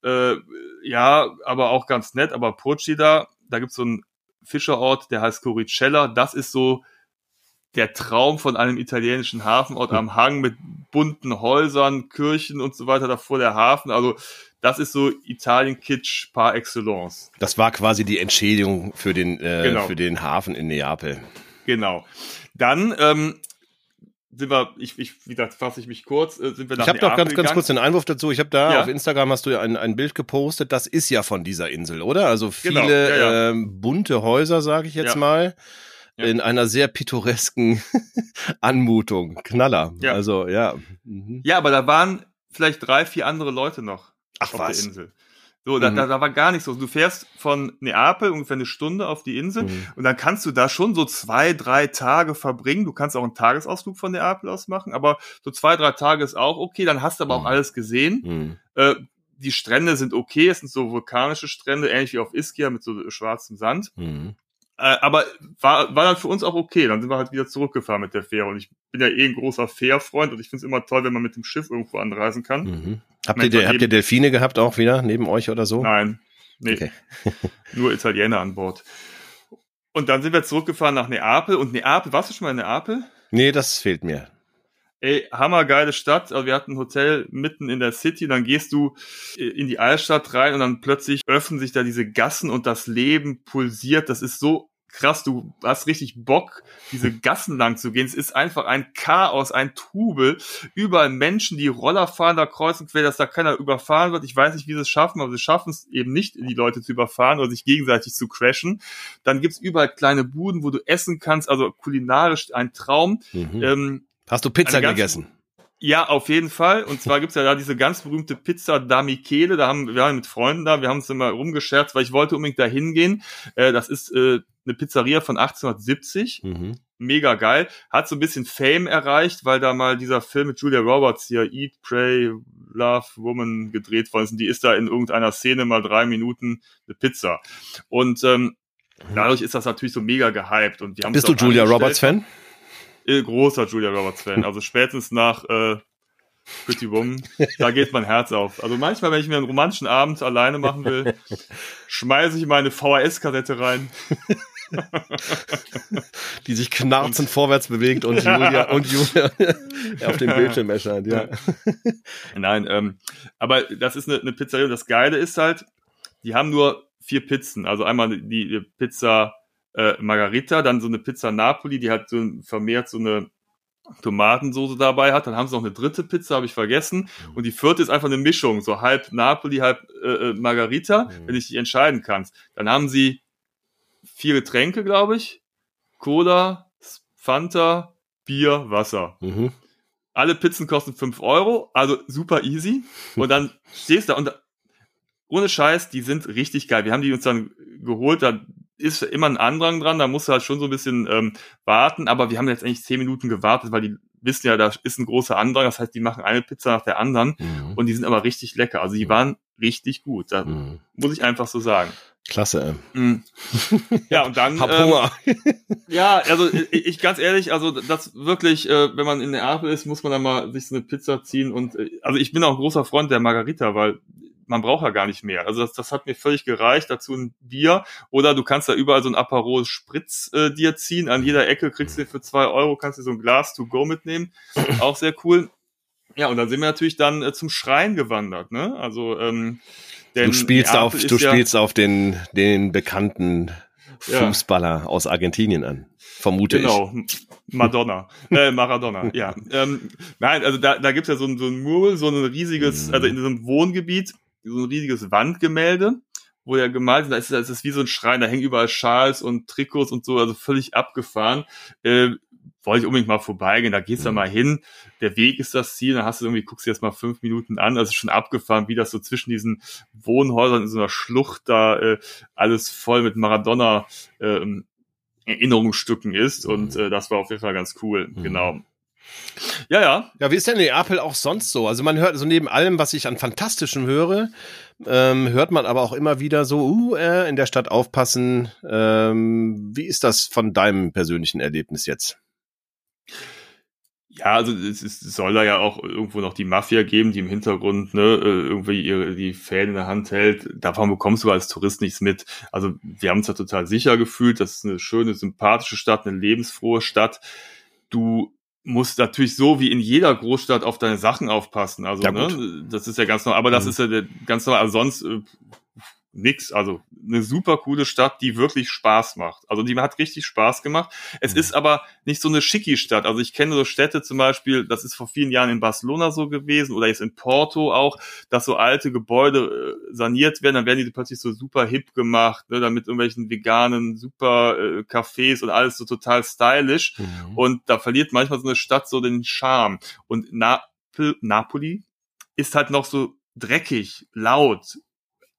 äh, ja, aber auch ganz nett, aber Procida, da gibt's so einen Fischerort, der heißt Coricella, das ist so der Traum von einem italienischen Hafenort am Hang mit bunten Häusern, Kirchen und so weiter davor der Hafen, also das ist so Italien-Kitsch par excellence. Das war quasi die Entschädigung für den, äh, Genau. für den Hafen in Neapel. Genau. Dann ähm, sind wir, ich, ich, wie gesagt, fasse ich mich kurz, äh, sind wir nach Ich habe doch ganz, ganz kurz den Einwurf dazu. Ich habe da Ja. auf Instagram hast du ja ein, ein Bild gepostet. Das ist ja von dieser Insel, oder? Also viele Genau, ja. Ähm, bunte Häuser, sage ich jetzt mal, in einer sehr pittoresken Anmutung. Knaller. Ja. Also ja. Mhm. Ja, aber da waren vielleicht drei, vier andere Leute noch Ach auf was. der Insel. So, da, Mhm. da, da war gar nichts so. Du fährst von Neapel ungefähr eine Stunde auf die Insel Mhm. und dann kannst du da schon so zwei, drei Tage verbringen. Du kannst auch einen Tagesausflug von Neapel aus machen, aber so zwei, drei Tage ist auch okay. Dann hast du aber auch Mhm. alles gesehen. Mhm. Äh, die Strände sind okay, es sind so vulkanische Strände, ähnlich wie auf Ischia mit so schwarzem Sand. Mhm. Äh, aber war, war dann für uns auch okay. Dann sind wir halt wieder zurückgefahren mit der Fähre. Und ich bin ja eh ein großer Fährfreund und ich finde es immer toll, wenn man mit dem Schiff irgendwo anreisen kann. Mhm. Habt, ihr, habt ihr Delfine gehabt auch wieder neben euch oder so? Nein, nee, Okay. nur Italiener an Bord. Und dann sind wir zurückgefahren nach Neapel. Und Neapel, warst du schon mal in Neapel? Nee, das fehlt mir. Ey, hammergeile Stadt. Also wir hatten ein Hotel mitten in der City. Dann gehst du äh, in die Altstadt rein und dann plötzlich öffnen sich da diese Gassen und das Leben pulsiert. Das ist so krass. Du hast richtig Bock, diese Gassen lang zu gehen. Es ist einfach ein Chaos, ein Trubel. Überall Menschen, die Roller fahren, da kreuzen quer, dass da keiner überfahren wird. Ich weiß nicht, wie sie es schaffen, aber sie schaffen es eben nicht, die Leute zu überfahren oder sich gegenseitig zu crashen. Dann gibt's überall kleine Buden, wo du essen kannst. Also kulinarisch ein Traum. Mhm. Ähm, Hast du Pizza gegessen? ja, auf jeden Fall. Und zwar gibt's ja da diese ganz berühmte Pizza da Michele. Da haben wir waren mit Freunden da. Wir haben uns immer rumgescherzt, weil ich wollte unbedingt da hingehen. Äh, das ist äh, eine Pizzeria von 1870. Mhm. Mega geil. Hat so ein bisschen Fame erreicht, weil da mal dieser Film mit Julia Roberts hier, Eat, Pray, Love, Woman gedreht worden ist. Und die ist da in irgendeiner Szene mal drei Minuten eine Pizza. Und ähm, dadurch ist das natürlich so mega gehypt. Und wir haben Bist du Julia Roberts Fan? Äh, großer Julia Roberts Fan. Also spätestens nach äh, Pretty Woman, da geht mein Herz auf. Also manchmal, wenn ich mir einen romantischen Abend alleine machen will, schmeiße ich meine VHS-Kassette rein. Die sich knarzend vorwärts bewegt und Julia und Julia auf dem Bildschirm erscheint, ja. Nein, ähm, aber das ist eine, eine Pizzeria. Das Geile ist halt, die haben nur vier Pizzen. Also einmal die, die Pizza äh, Margarita, dann so eine Pizza Napoli, die hat so vermehrt so eine Tomatensoße dabei hat. Dann haben sie noch eine dritte Pizza, habe ich vergessen. Und die vierte ist einfach eine Mischung, so halb Napoli, halb äh, äh, Margarita, Mhm. wenn ich dich entscheiden kannst. Dann haben sie vier Getränke, glaube ich. Cola, Fanta, Bier, Wasser. Mhm. Alle Pizzen kosten 5 Euro, also super easy. Und dann stehst du da und ohne Scheiß, die sind richtig geil. Wir haben die uns dann geholt, da ist immer ein Andrang dran, da musst du halt schon so ein bisschen ähm, warten, aber wir haben jetzt eigentlich 10 Minuten gewartet, weil die wissen ja, da ist ein großer Andrang, das heißt, die machen eine Pizza nach der anderen Mhm. und die sind aber richtig lecker. Also die waren richtig gut, da Mhm. muss ich einfach so sagen. Klasse. Mhm. Ja, und dann. Hab ähm, Hunger. ja, also ich, ich ganz ehrlich, also das wirklich, äh, wenn man in Neapel ist, muss man dann mal sich so eine Pizza ziehen und äh, also ich bin auch ein großer Freund der Margarita, weil man braucht ja gar nicht mehr. Also das, das hat mir völlig gereicht. Dazu ein Bier oder du kannst da überall so ein Aperol Spritz äh, dir ziehen. An jeder Ecke kriegst du den für zwei Euro, kannst du so ein Glas to go mitnehmen. Auch sehr cool. Ja, und dann sind wir natürlich dann äh, zum Schrein gewandert. Ne? Also ähm, denn Du spielst auf, du ja, spielst auf den, den bekannten Ja. Fußballer aus Argentinien an. Vermute Genau, Madonna, äh, Maradona, ja. Ähm, nein, also da, da gibt's ja so ein, so ein Mural, so ein riesiges, Mhm. also in diesem Wohngebiet, so ein riesiges Wandgemälde, wo ja gemalt ist, da ist, das ist wie so ein Schrein, da hängen überall Schals und Trikots und so, also völlig abgefahren. Äh, wollte ich unbedingt mal vorbeigehen, da gehst du mhm. mal hin, der Weg ist das Ziel, dann hast du irgendwie, guckst du jetzt mal fünf Minuten an, also schon abgefahren, wie das so zwischen diesen Wohnhäusern in so einer Schlucht da äh, alles voll mit Maradona äh, Erinnerungsstücken ist und mhm. äh, das war auf jeden Fall ganz cool, mhm. genau. Ja, ja. Ja, wie ist denn Neapel auch sonst so? Also man hört so neben allem, was ich an Fantastischem höre, ähm, hört man aber auch immer wieder so, uh, äh, in der Stadt aufpassen. Ähm, wie ist das von deinem persönlichen Erlebnis jetzt? Ja, also es, ist, es soll da ja auch irgendwo noch die Mafia geben, die im Hintergrund ne, äh, irgendwie ihre, die Fäden in der Hand hält. Davon bekommst du als Tourist nichts mit. Also wir haben uns da total sicher gefühlt. Das ist eine schöne, sympathische Stadt, eine lebensfrohe Stadt. Du musst natürlich so wie in jeder Großstadt auf deine Sachen aufpassen. Also, ja, ne, das ist ja ganz normal, aber das mhm. ist ja ganz normal. Also sonst äh, nix. Also eine super coole Stadt, die wirklich Spaß macht. Also die hat richtig Spaß gemacht. Es mhm. ist aber nicht so eine schicki Stadt. Also ich kenne so Städte zum Beispiel, das ist vor vielen Jahren in Barcelona so gewesen oder jetzt in Porto auch, dass so alte Gebäude äh, saniert werden, dann werden die plötzlich so super hip gemacht, ne, dann mit irgendwelchen veganen super äh, Cafés und alles so total stylisch. Mhm. Und da verliert manchmal so eine Stadt so den Charme. Und Na Napoli ist halt noch so dreckig, laut,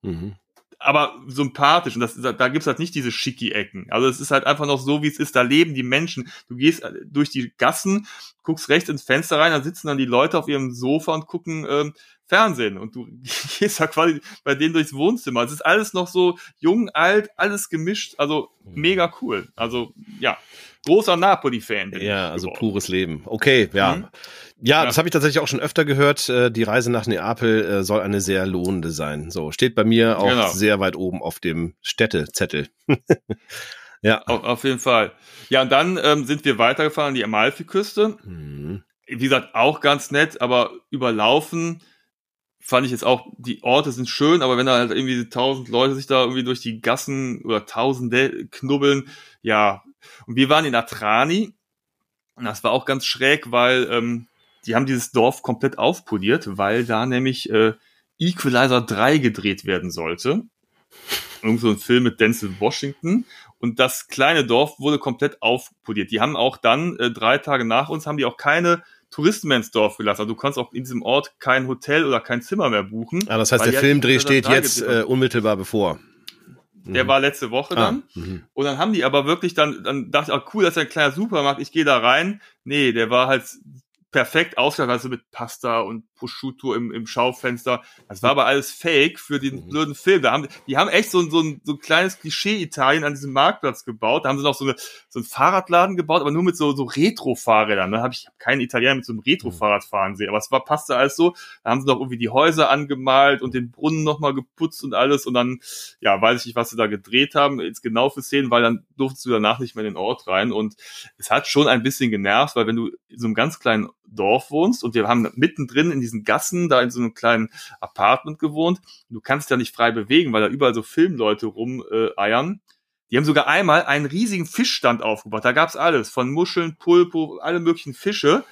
Mhm aber sympathisch. Und das, da gibt's halt nicht diese schicki Ecken. Also es ist halt einfach noch so, wie es ist. Da leben die Menschen. Du gehst äh, durch die Gassen, guckst rechts ins Fenster rein, da sitzen dann die Leute auf ihrem Sofa und gucken ähm, Fernsehen. Und du gehst da quasi bei denen durchs Wohnzimmer. Es ist alles noch so jung, alt, alles gemischt. Also mega cool. Also ja, großer Napoli-Fan. Ja, also geworden. pures Leben. Okay, ja. Mhm. Ja, ja, das habe ich tatsächlich auch schon öfter gehört. Äh, die Reise nach Neapel äh, soll eine sehr lohnende sein. So steht bei mir auch genau. sehr weit oben auf dem Städtezettel. ja, auf, auf, jeden Fall. Ja, und dann ähm, sind wir weitergefahren an die Amalfiküste. Mhm. Wie gesagt, auch ganz nett, aber überlaufen fand ich jetzt auch, die Orte sind schön, aber wenn da halt irgendwie tausend Leute sich da irgendwie durch die Gassen oder Tausende knubbeln, ja. Und wir waren in Atrani. Das war auch ganz schräg, weil ähm, die haben dieses Dorf komplett aufpoliert, weil da nämlich äh, Equalizer 3 gedreht werden sollte. Irgend so ein Film mit Denzel Washington. Und das kleine Dorf wurde komplett aufpoliert. Die haben auch dann, äh, drei Tage nach uns, haben die auch keine Touristen mehr ins Dorf gelassen. Also du kannst auch in diesem Ort kein Hotel oder kein Zimmer mehr buchen. Ah, das heißt, der Filmdreh steht jetzt äh, unmittelbar bevor. Der mhm. war letzte Woche dann. Ah, und dann haben die aber wirklich dann, dann dachte ich, oh cool, das ist ein kleiner Supermarkt, ich gehe da rein. Nee, der war halt perfekt ausgestattet, also mit Pasta und Prosciutto im, im Schaufenster. Das war aber alles fake für den mhm. blöden Film. Da haben, die haben echt so, ein so, ein, so ein kleines Klischee-Italien an diesem Marktplatz gebaut. Da haben sie noch so, eine, so einen Fahrradladen gebaut, aber nur mit so, so Retro-Fahrrädern. Da habe ich hab keinen Italiener mit so einem Retro-Fahrrad fahren sehen. Aber es war, passte alles so. Da haben sie noch irgendwie die Häuser angemalt und den Brunnen nochmal geputzt und alles. Und dann, ja, weiß ich nicht, was sie da gedreht haben. Jetzt genau für Szenen, weil dann durftest du danach nicht mehr in den Ort rein. Und es hat schon ein bisschen genervt, weil wenn du in so einem ganz kleinen Dorf wohnst und wir haben mittendrin in diesen Gassen da in so einem kleinen Apartment gewohnt. Du kannst ja nicht frei bewegen, weil da überall so Filmleute rumeiern. Äh, die haben sogar einmal einen riesigen Fischstand aufgebaut. Da gab's alles, von Muscheln, Pulpo, alle möglichen Fische.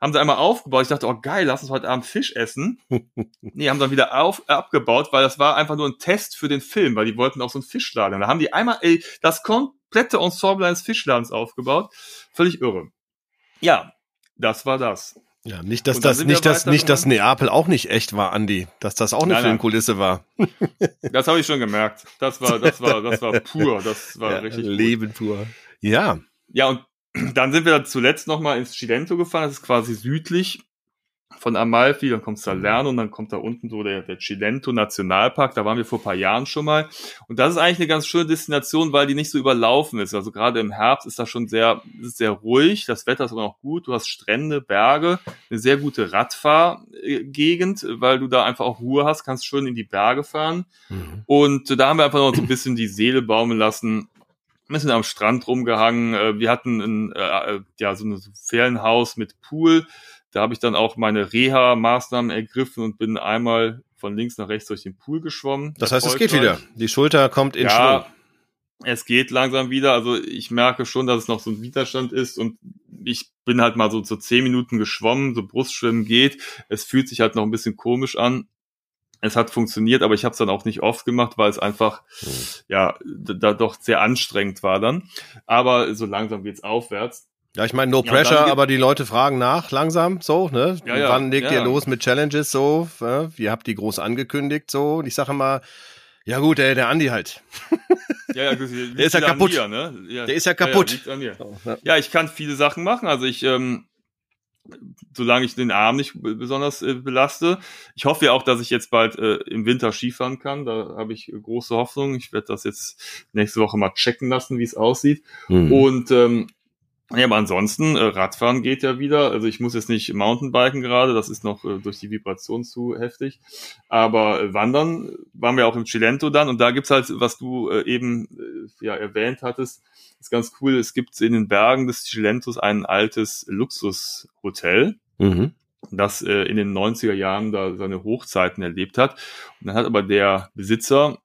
Haben sie einmal aufgebaut. Ich dachte, oh geil, lass uns heute Abend Fisch essen. nee, haben dann wieder auf, abgebaut, weil das war einfach nur ein Test für den Film, weil die wollten auch so einen Fischladen. Da haben die einmal ey, das komplette Ensemble eines Fischladens aufgebaut. Völlig irre. Ja, das war das. Ja, nicht, dass das, nicht, dass, nicht, dass Neapel auch nicht echt war, Andi. Dass das auch eine nein, Filmkulisse war. Das habe ich schon gemerkt. Das war, das war, das war pur. Das war ja, richtig. Leben gut. pur. Ja. Ja, und dann sind wir zuletzt nochmal ins Cilento gefahren. Das ist quasi südlich von Amalfi, dann kommt Salerno und dann kommt da unten so der, der Cilento Nationalpark, da waren wir vor paar Jahren schon mal. Und das ist eigentlich eine ganz schöne Destination, weil die nicht so überlaufen ist. Also gerade im Herbst ist das schon sehr, ist sehr ruhig, das Wetter ist aber noch gut, du hast Strände, Berge, eine sehr gute Radfahrgegend, weil du da einfach auch Ruhe hast, kannst schön in die Berge fahren. Mhm. Und da haben wir einfach noch so ein bisschen die Seele baumeln lassen, ein bisschen am Strand rumgehangen. Äh, wir hatten ein, äh, ja, so ein Ferienhaus mit Pool da habe ich dann auch meine Reha-Maßnahmen ergriffen und bin einmal von links nach rechts durch den Pool geschwommen. Das heißt, es geht wieder. Die Schulter kommt in ja, Schwung. Es geht langsam wieder. Also ich merke schon, dass es noch so ein Widerstand ist und ich bin halt mal so so zehn Minuten geschwommen, so Brustschwimmen geht. Es fühlt sich halt noch ein bisschen komisch an. Es hat funktioniert, aber ich habe es dann auch nicht oft gemacht, weil es einfach hm. ja da doch sehr anstrengend war dann. Aber so langsam geht's aufwärts. Ja, ich meine, no pressure, aber die Leute fragen nach langsam, so, ne? Ja, ja, Wann legt ja. ihr los mit Challenges, so? Ja? Ihr habt die groß angekündigt, so. Und ich sage immer, ja gut, der, der Andi halt. Ja, ja, liegt Der ist ja kaputt. Mir, ne? ja, Der ist ja kaputt. Ja. Ja. Ja, ich kann viele Sachen machen. Also ich, ähm, solange ich den Arm nicht besonders äh, belaste. Ich hoffe ja auch, dass ich jetzt bald äh, im Winter Skifahren kann. Da habe ich große Hoffnung. Ich werde das jetzt nächste Woche mal checken lassen, wie es aussieht. Hm. Und ähm, ja, aber ansonsten, äh, Radfahren geht ja wieder. Also ich muss jetzt nicht Mountainbiken gerade, das ist noch äh, durch die Vibration zu heftig. Aber äh, Wandern waren wir auch im Cilento dann und da gibt's halt, was du äh, eben äh, ja erwähnt hattest, ist ganz cool. Es gibt in den Bergen des Cilentos ein altes Luxushotel Mhm. das äh, in den 90er Jahren da seine Hochzeiten erlebt hat. Und dann hat aber der Besitzer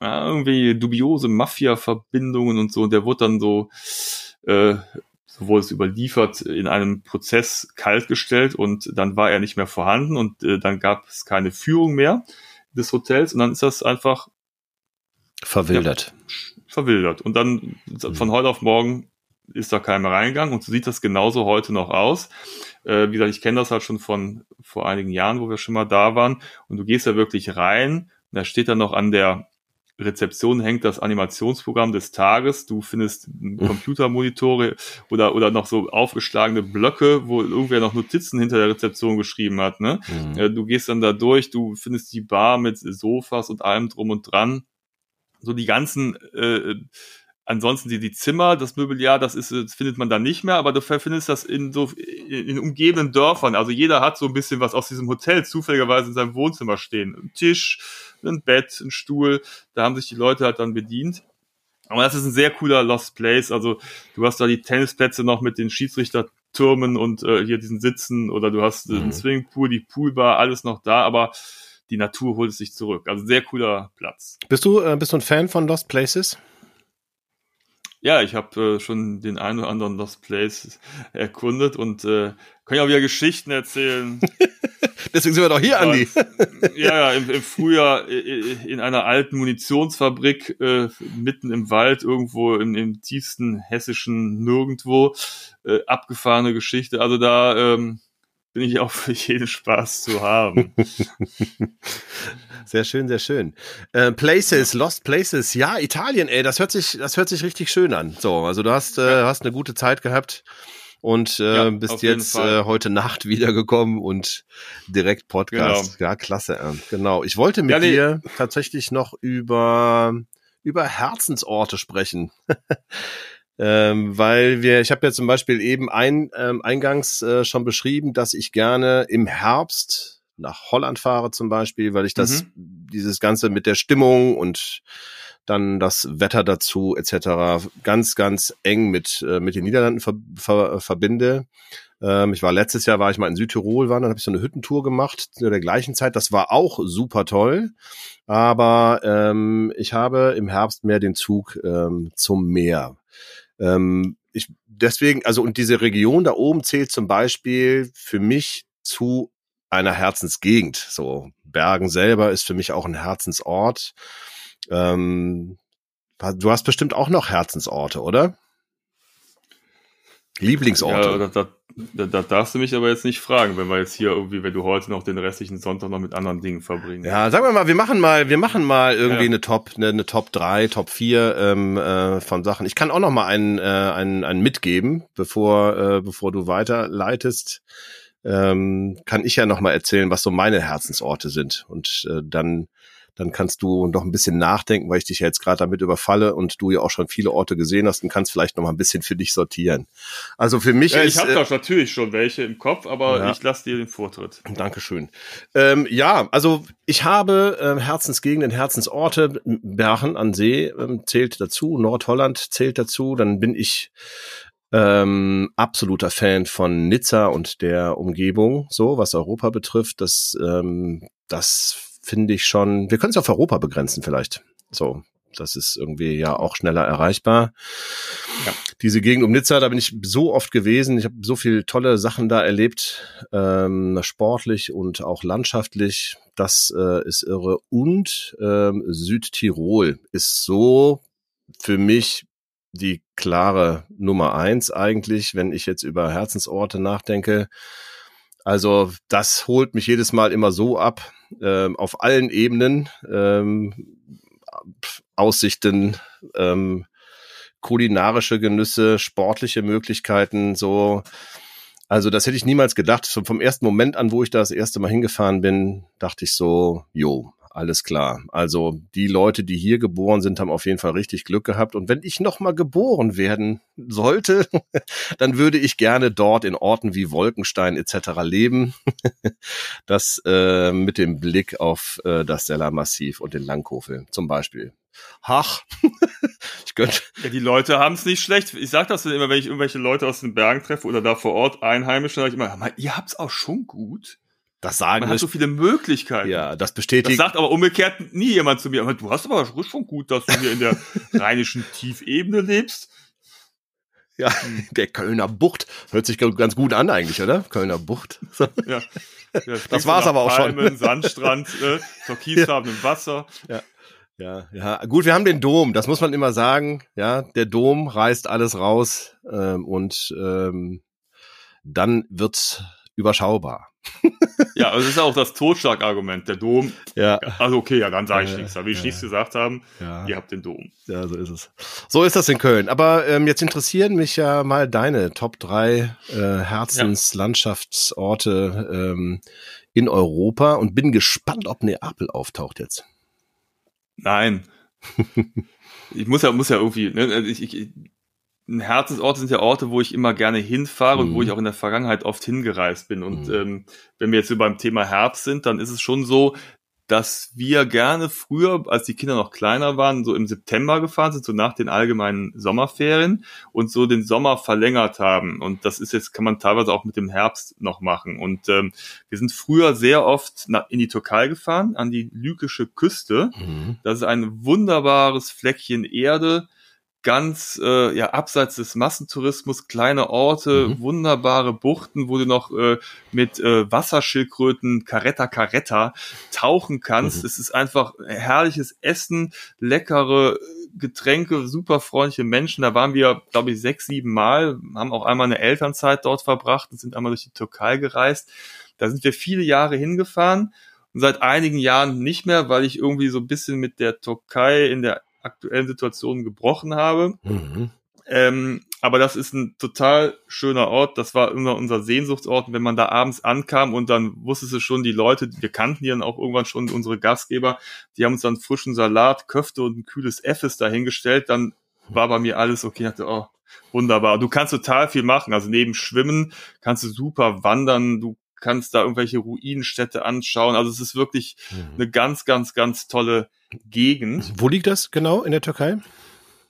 irgendwie dubiose Mafia-Verbindungen und so, und der wurde dann so, äh, so wurde es überliefert, in einem Prozess kaltgestellt und dann war er nicht mehr vorhanden und äh, dann gab es keine Führung mehr des Hotels und dann ist das einfach Verwildert. verwildert. Und dann von heute auf morgen ist da keiner mehr reingegangen und so sieht das genauso heute noch aus. Äh, wie gesagt, ich kenne das halt schon von vor einigen Jahren, wo wir schon mal da waren. Und du gehst da wirklich rein und da steht dann noch an der Rezeption hängt das Animationsprogramm des Tages. Du findest Computermonitore oder, oder noch so aufgeschlagene Blöcke, wo irgendwer noch Notizen hinter der Rezeption geschrieben hat. Ne? Mhm. Äh, Du gehst dann da durch, du findest die Bar mit Sofas und allem drum und dran. So die ganzen, äh, ansonsten die, die Zimmer, das Möbeljahr, das ist, das findet man da nicht mehr, aber du findest das in so, in, umgebenden Dörfern. Also jeder hat so ein bisschen was aus diesem Hotel zufälligerweise in seinem Wohnzimmer stehen. Ein Tisch, ein Bett, ein Stuhl, da haben sich die Leute halt dann bedient. Aber das ist ein sehr cooler Lost Place. Also du hast da die Tennisplätze noch mit den Schiedsrichtertürmen und äh, hier diesen Sitzen oder du hast äh, Mhm. einen Swimmingpool, die Poolbar, alles noch da, aber die Natur holt es sich zurück. Also sehr cooler Platz. Bist du, äh, bist du ein Fan von Lost Places? Ja, ich habe äh, schon den einen oder anderen Lost Place erkundet und äh, kann ja auch wieder Geschichten erzählen. Deswegen sind wir doch hier, Andi. ja, ja, im, im Frühjahr in einer alten Munitionsfabrik äh, mitten im Wald irgendwo im, im tiefsten hessischen Nirgendwo äh, abgefahrene Geschichte. Also da ähm, bin ich auch für jeden Spaß zu haben. Sehr schön, sehr schön. Äh, Places, Lost Places, ja, Italien, ey, das hört sich, das hört sich richtig schön an. So, also du hast, äh, hast eine gute Zeit gehabt und äh, Ja, bist jetzt äh, heute Nacht wiedergekommen und direkt Podcast. Ja, klasse. Äh, genau. Ich wollte mit Ja, nee. dir tatsächlich noch über über Herzensorte sprechen. Ähm, weil wir, ich habe ja zum Beispiel eben ein, ähm, eingangs äh, schon beschrieben, dass ich gerne im Herbst nach Holland fahre zum Beispiel, weil ich das, dieses Ganze mit der Stimmung und dann das Wetter dazu etc. ganz, ganz eng mit, äh, mit den Niederlanden ver, ver, verbinde. Ähm, ich war letztes Jahr, war ich mal in Südtirol, war, dann habe ich so eine Hüttentour gemacht zu der gleichen Zeit. Das war auch super toll. Aber ähm, ich habe im Herbst mehr den Zug ähm, zum Meer. Ähm, ich deswegen, also und diese Region da oben zählt zum Beispiel für mich zu einer Herzensgegend. So Bergen selber ist für mich auch ein Herzensort. Ähm, du hast bestimmt auch noch Herzensorte, oder? Lieblingsorte. Ja, da, da, da, da darfst du mich aber jetzt nicht fragen, wenn wir jetzt hier irgendwie, wenn du heute noch den restlichen Sonntag noch mit anderen Dingen verbringen. Ja, sagen wir mal, wir machen mal, wir machen mal irgendwie Ja. eine Top, eine, eine Top 3, Top 4 ähm, äh, von Sachen. Ich kann auch noch mal einen, äh, einen, einen mitgeben, bevor, äh, bevor du weiterleitest. Ähm, kann ich ja noch mal erzählen, was so meine Herzensorte sind. Und äh, dann, dann kannst du noch ein bisschen nachdenken, weil ich dich ja jetzt gerade damit überfalle und du ja auch schon viele Orte gesehen hast und kannst vielleicht noch mal ein bisschen für dich sortieren. Also für mich Ja, ist ich habe äh, da natürlich schon welche im Kopf, aber Ja. ich lasse dir den Vortritt. Dankeschön. Ähm, ja, also ich habe ähm, Herzensgegenden, Herzensorte, Bergen an See ähm, zählt dazu, Nordholland zählt dazu, dann bin ich ähm, absoluter Fan von Nizza und der Umgebung, so was Europa betrifft. Das, ähm, das finde ich schon. Wir können es auf Europa begrenzen vielleicht. So, das ist irgendwie ja auch schneller erreichbar. Ja. Diese Gegend um Nizza, da bin ich so oft gewesen. Ich habe so viele tolle Sachen da erlebt, ähm, sportlich und auch landschaftlich. Das äh, ist irre. Und ähm, Südtirol ist so für mich die klare Nummer eins eigentlich, wenn ich jetzt über Herzensorte nachdenke. Also das holt mich jedes Mal immer so ab, äh, auf allen Ebenen, ähm, Aussichten, ähm, kulinarische Genüsse, sportliche Möglichkeiten, so. Also das hätte ich niemals gedacht. Vom ersten Moment an, wo ich da das erste Mal hingefahren bin, dachte ich so, jo, alles klar. Also die Leute, die hier geboren sind, haben auf jeden Fall richtig Glück gehabt. Und wenn ich noch mal geboren werden sollte, dann würde ich gerne dort in Orten wie Wolkenstein etc. leben. das äh, mit dem Blick auf äh, das Sellermassiv und den Langkofel zum Beispiel. Ach, ich könnte. Ja, die Leute haben es nicht schlecht. Ich sag das immer, wenn ich irgendwelche Leute aus den Bergen treffe oder da vor Ort Einheimische, sage ich immer, ihr habt's auch schon gut. Das sagen Man hat so viele Möglichkeiten. Ja, das bestätigt. Das sagt aber umgekehrt nie jemand zu mir. Aber du hast aber schon gut, dass du hier in der rheinischen Tiefebene lebst. Ja, der Kölner Bucht hört sich ganz gut an eigentlich, oder? Kölner Bucht. Ja. ja das war's aber auch Palmen, schon. Sandstrand, äh, türkisfarbenem Wasser. Ja. Ja, ja, gut, wir haben den Dom, das muss man immer sagen. Ja, der Dom reißt alles raus ähm, und ähm, dann wird's überschaubar. ja, also das ist auch das Totschlagargument, der Dom. Ja. Also okay, ja, dann sage ich ja, nichts. Da will ich ja, nichts gesagt haben. Ja. Ihr habt den Dom. Ja, so ist es. So ist das in Köln. Aber ähm, jetzt interessieren mich ja mal deine Top 3 äh, Herzenslandschaftsorte ähm, in Europa und bin gespannt, ob Neapel auftaucht jetzt. Nein. ich muss ja, muss ja irgendwie, ne, also ich, ich, Herzensorte sind ja Orte, wo ich immer gerne hinfahre mhm. und wo ich mhm. auch in der Vergangenheit oft hingereist bin. Und mhm. ähm, wenn wir jetzt so beim Thema Herbst sind, dann ist es schon so, dass wir gerne früher, als die Kinder noch kleiner waren, so im September gefahren sind, so nach den allgemeinen Sommerferien und so den Sommer verlängert haben. Und das ist jetzt, kann man teilweise auch mit dem Herbst noch machen. Und ähm, wir sind früher sehr oft in die Türkei gefahren, an die lykische Küste. Mhm. Das ist ein wunderbares Fleckchen Erde, ganz äh, ja abseits des Massentourismus, kleine Orte, mhm. wunderbare Buchten, wo du noch äh, mit äh, Wasserschildkröten Caretta Caretta tauchen kannst. Mhm. Es ist einfach herrliches Essen, leckere Getränke, super freundliche Menschen. Da waren wir, glaube ich, sechs, sieben Mal, haben auch einmal eine Elternzeit dort verbracht und sind einmal durch die Türkei gereist. Da sind wir viele Jahre hingefahren und seit einigen Jahren nicht mehr, weil ich irgendwie so ein bisschen mit der Türkei in der aktuellen Situation gebrochen habe. Mhm. Ähm, aber das ist ein total schöner Ort. Das war immer unser Sehnsuchtsort. wenn man da abends ankam und dann wusstest du schon, die Leute, wir kannten die dann auch irgendwann schon, unsere Gastgeber, die haben uns dann frischen Salat, Köfte und ein kühles Effes dahingestellt. Dann war bei mir alles okay. Ich dachte, oh, wunderbar. Du kannst total viel machen. Also neben Schwimmen kannst du super wandern. Du kannst da irgendwelche Ruinenstädte anschauen. Also es ist wirklich mhm. eine ganz, ganz, ganz tolle Gegend. Wo liegt das genau in der Türkei?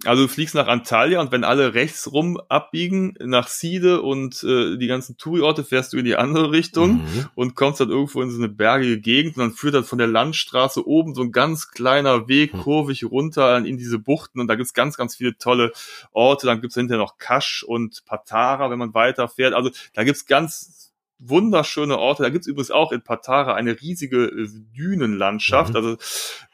Also du fliegst nach Antalya und wenn alle rechts rum abbiegen nach Side und äh, die ganzen Touri-Orte fährst du in die andere Richtung mhm. und kommst dann irgendwo in so eine bergige Gegend und dann führt dann von der Landstraße oben so ein ganz kleiner Weg mhm. kurvig runter in diese Buchten und da gibt's ganz, ganz viele tolle Orte. Dann gibt's hinterher noch Kasch und Patara, wenn man weiterfährt. Also da gibt's ganz wunderschöne Orte. Da gibt's übrigens auch in Patara eine riesige äh, Dünenlandschaft. Mhm. Also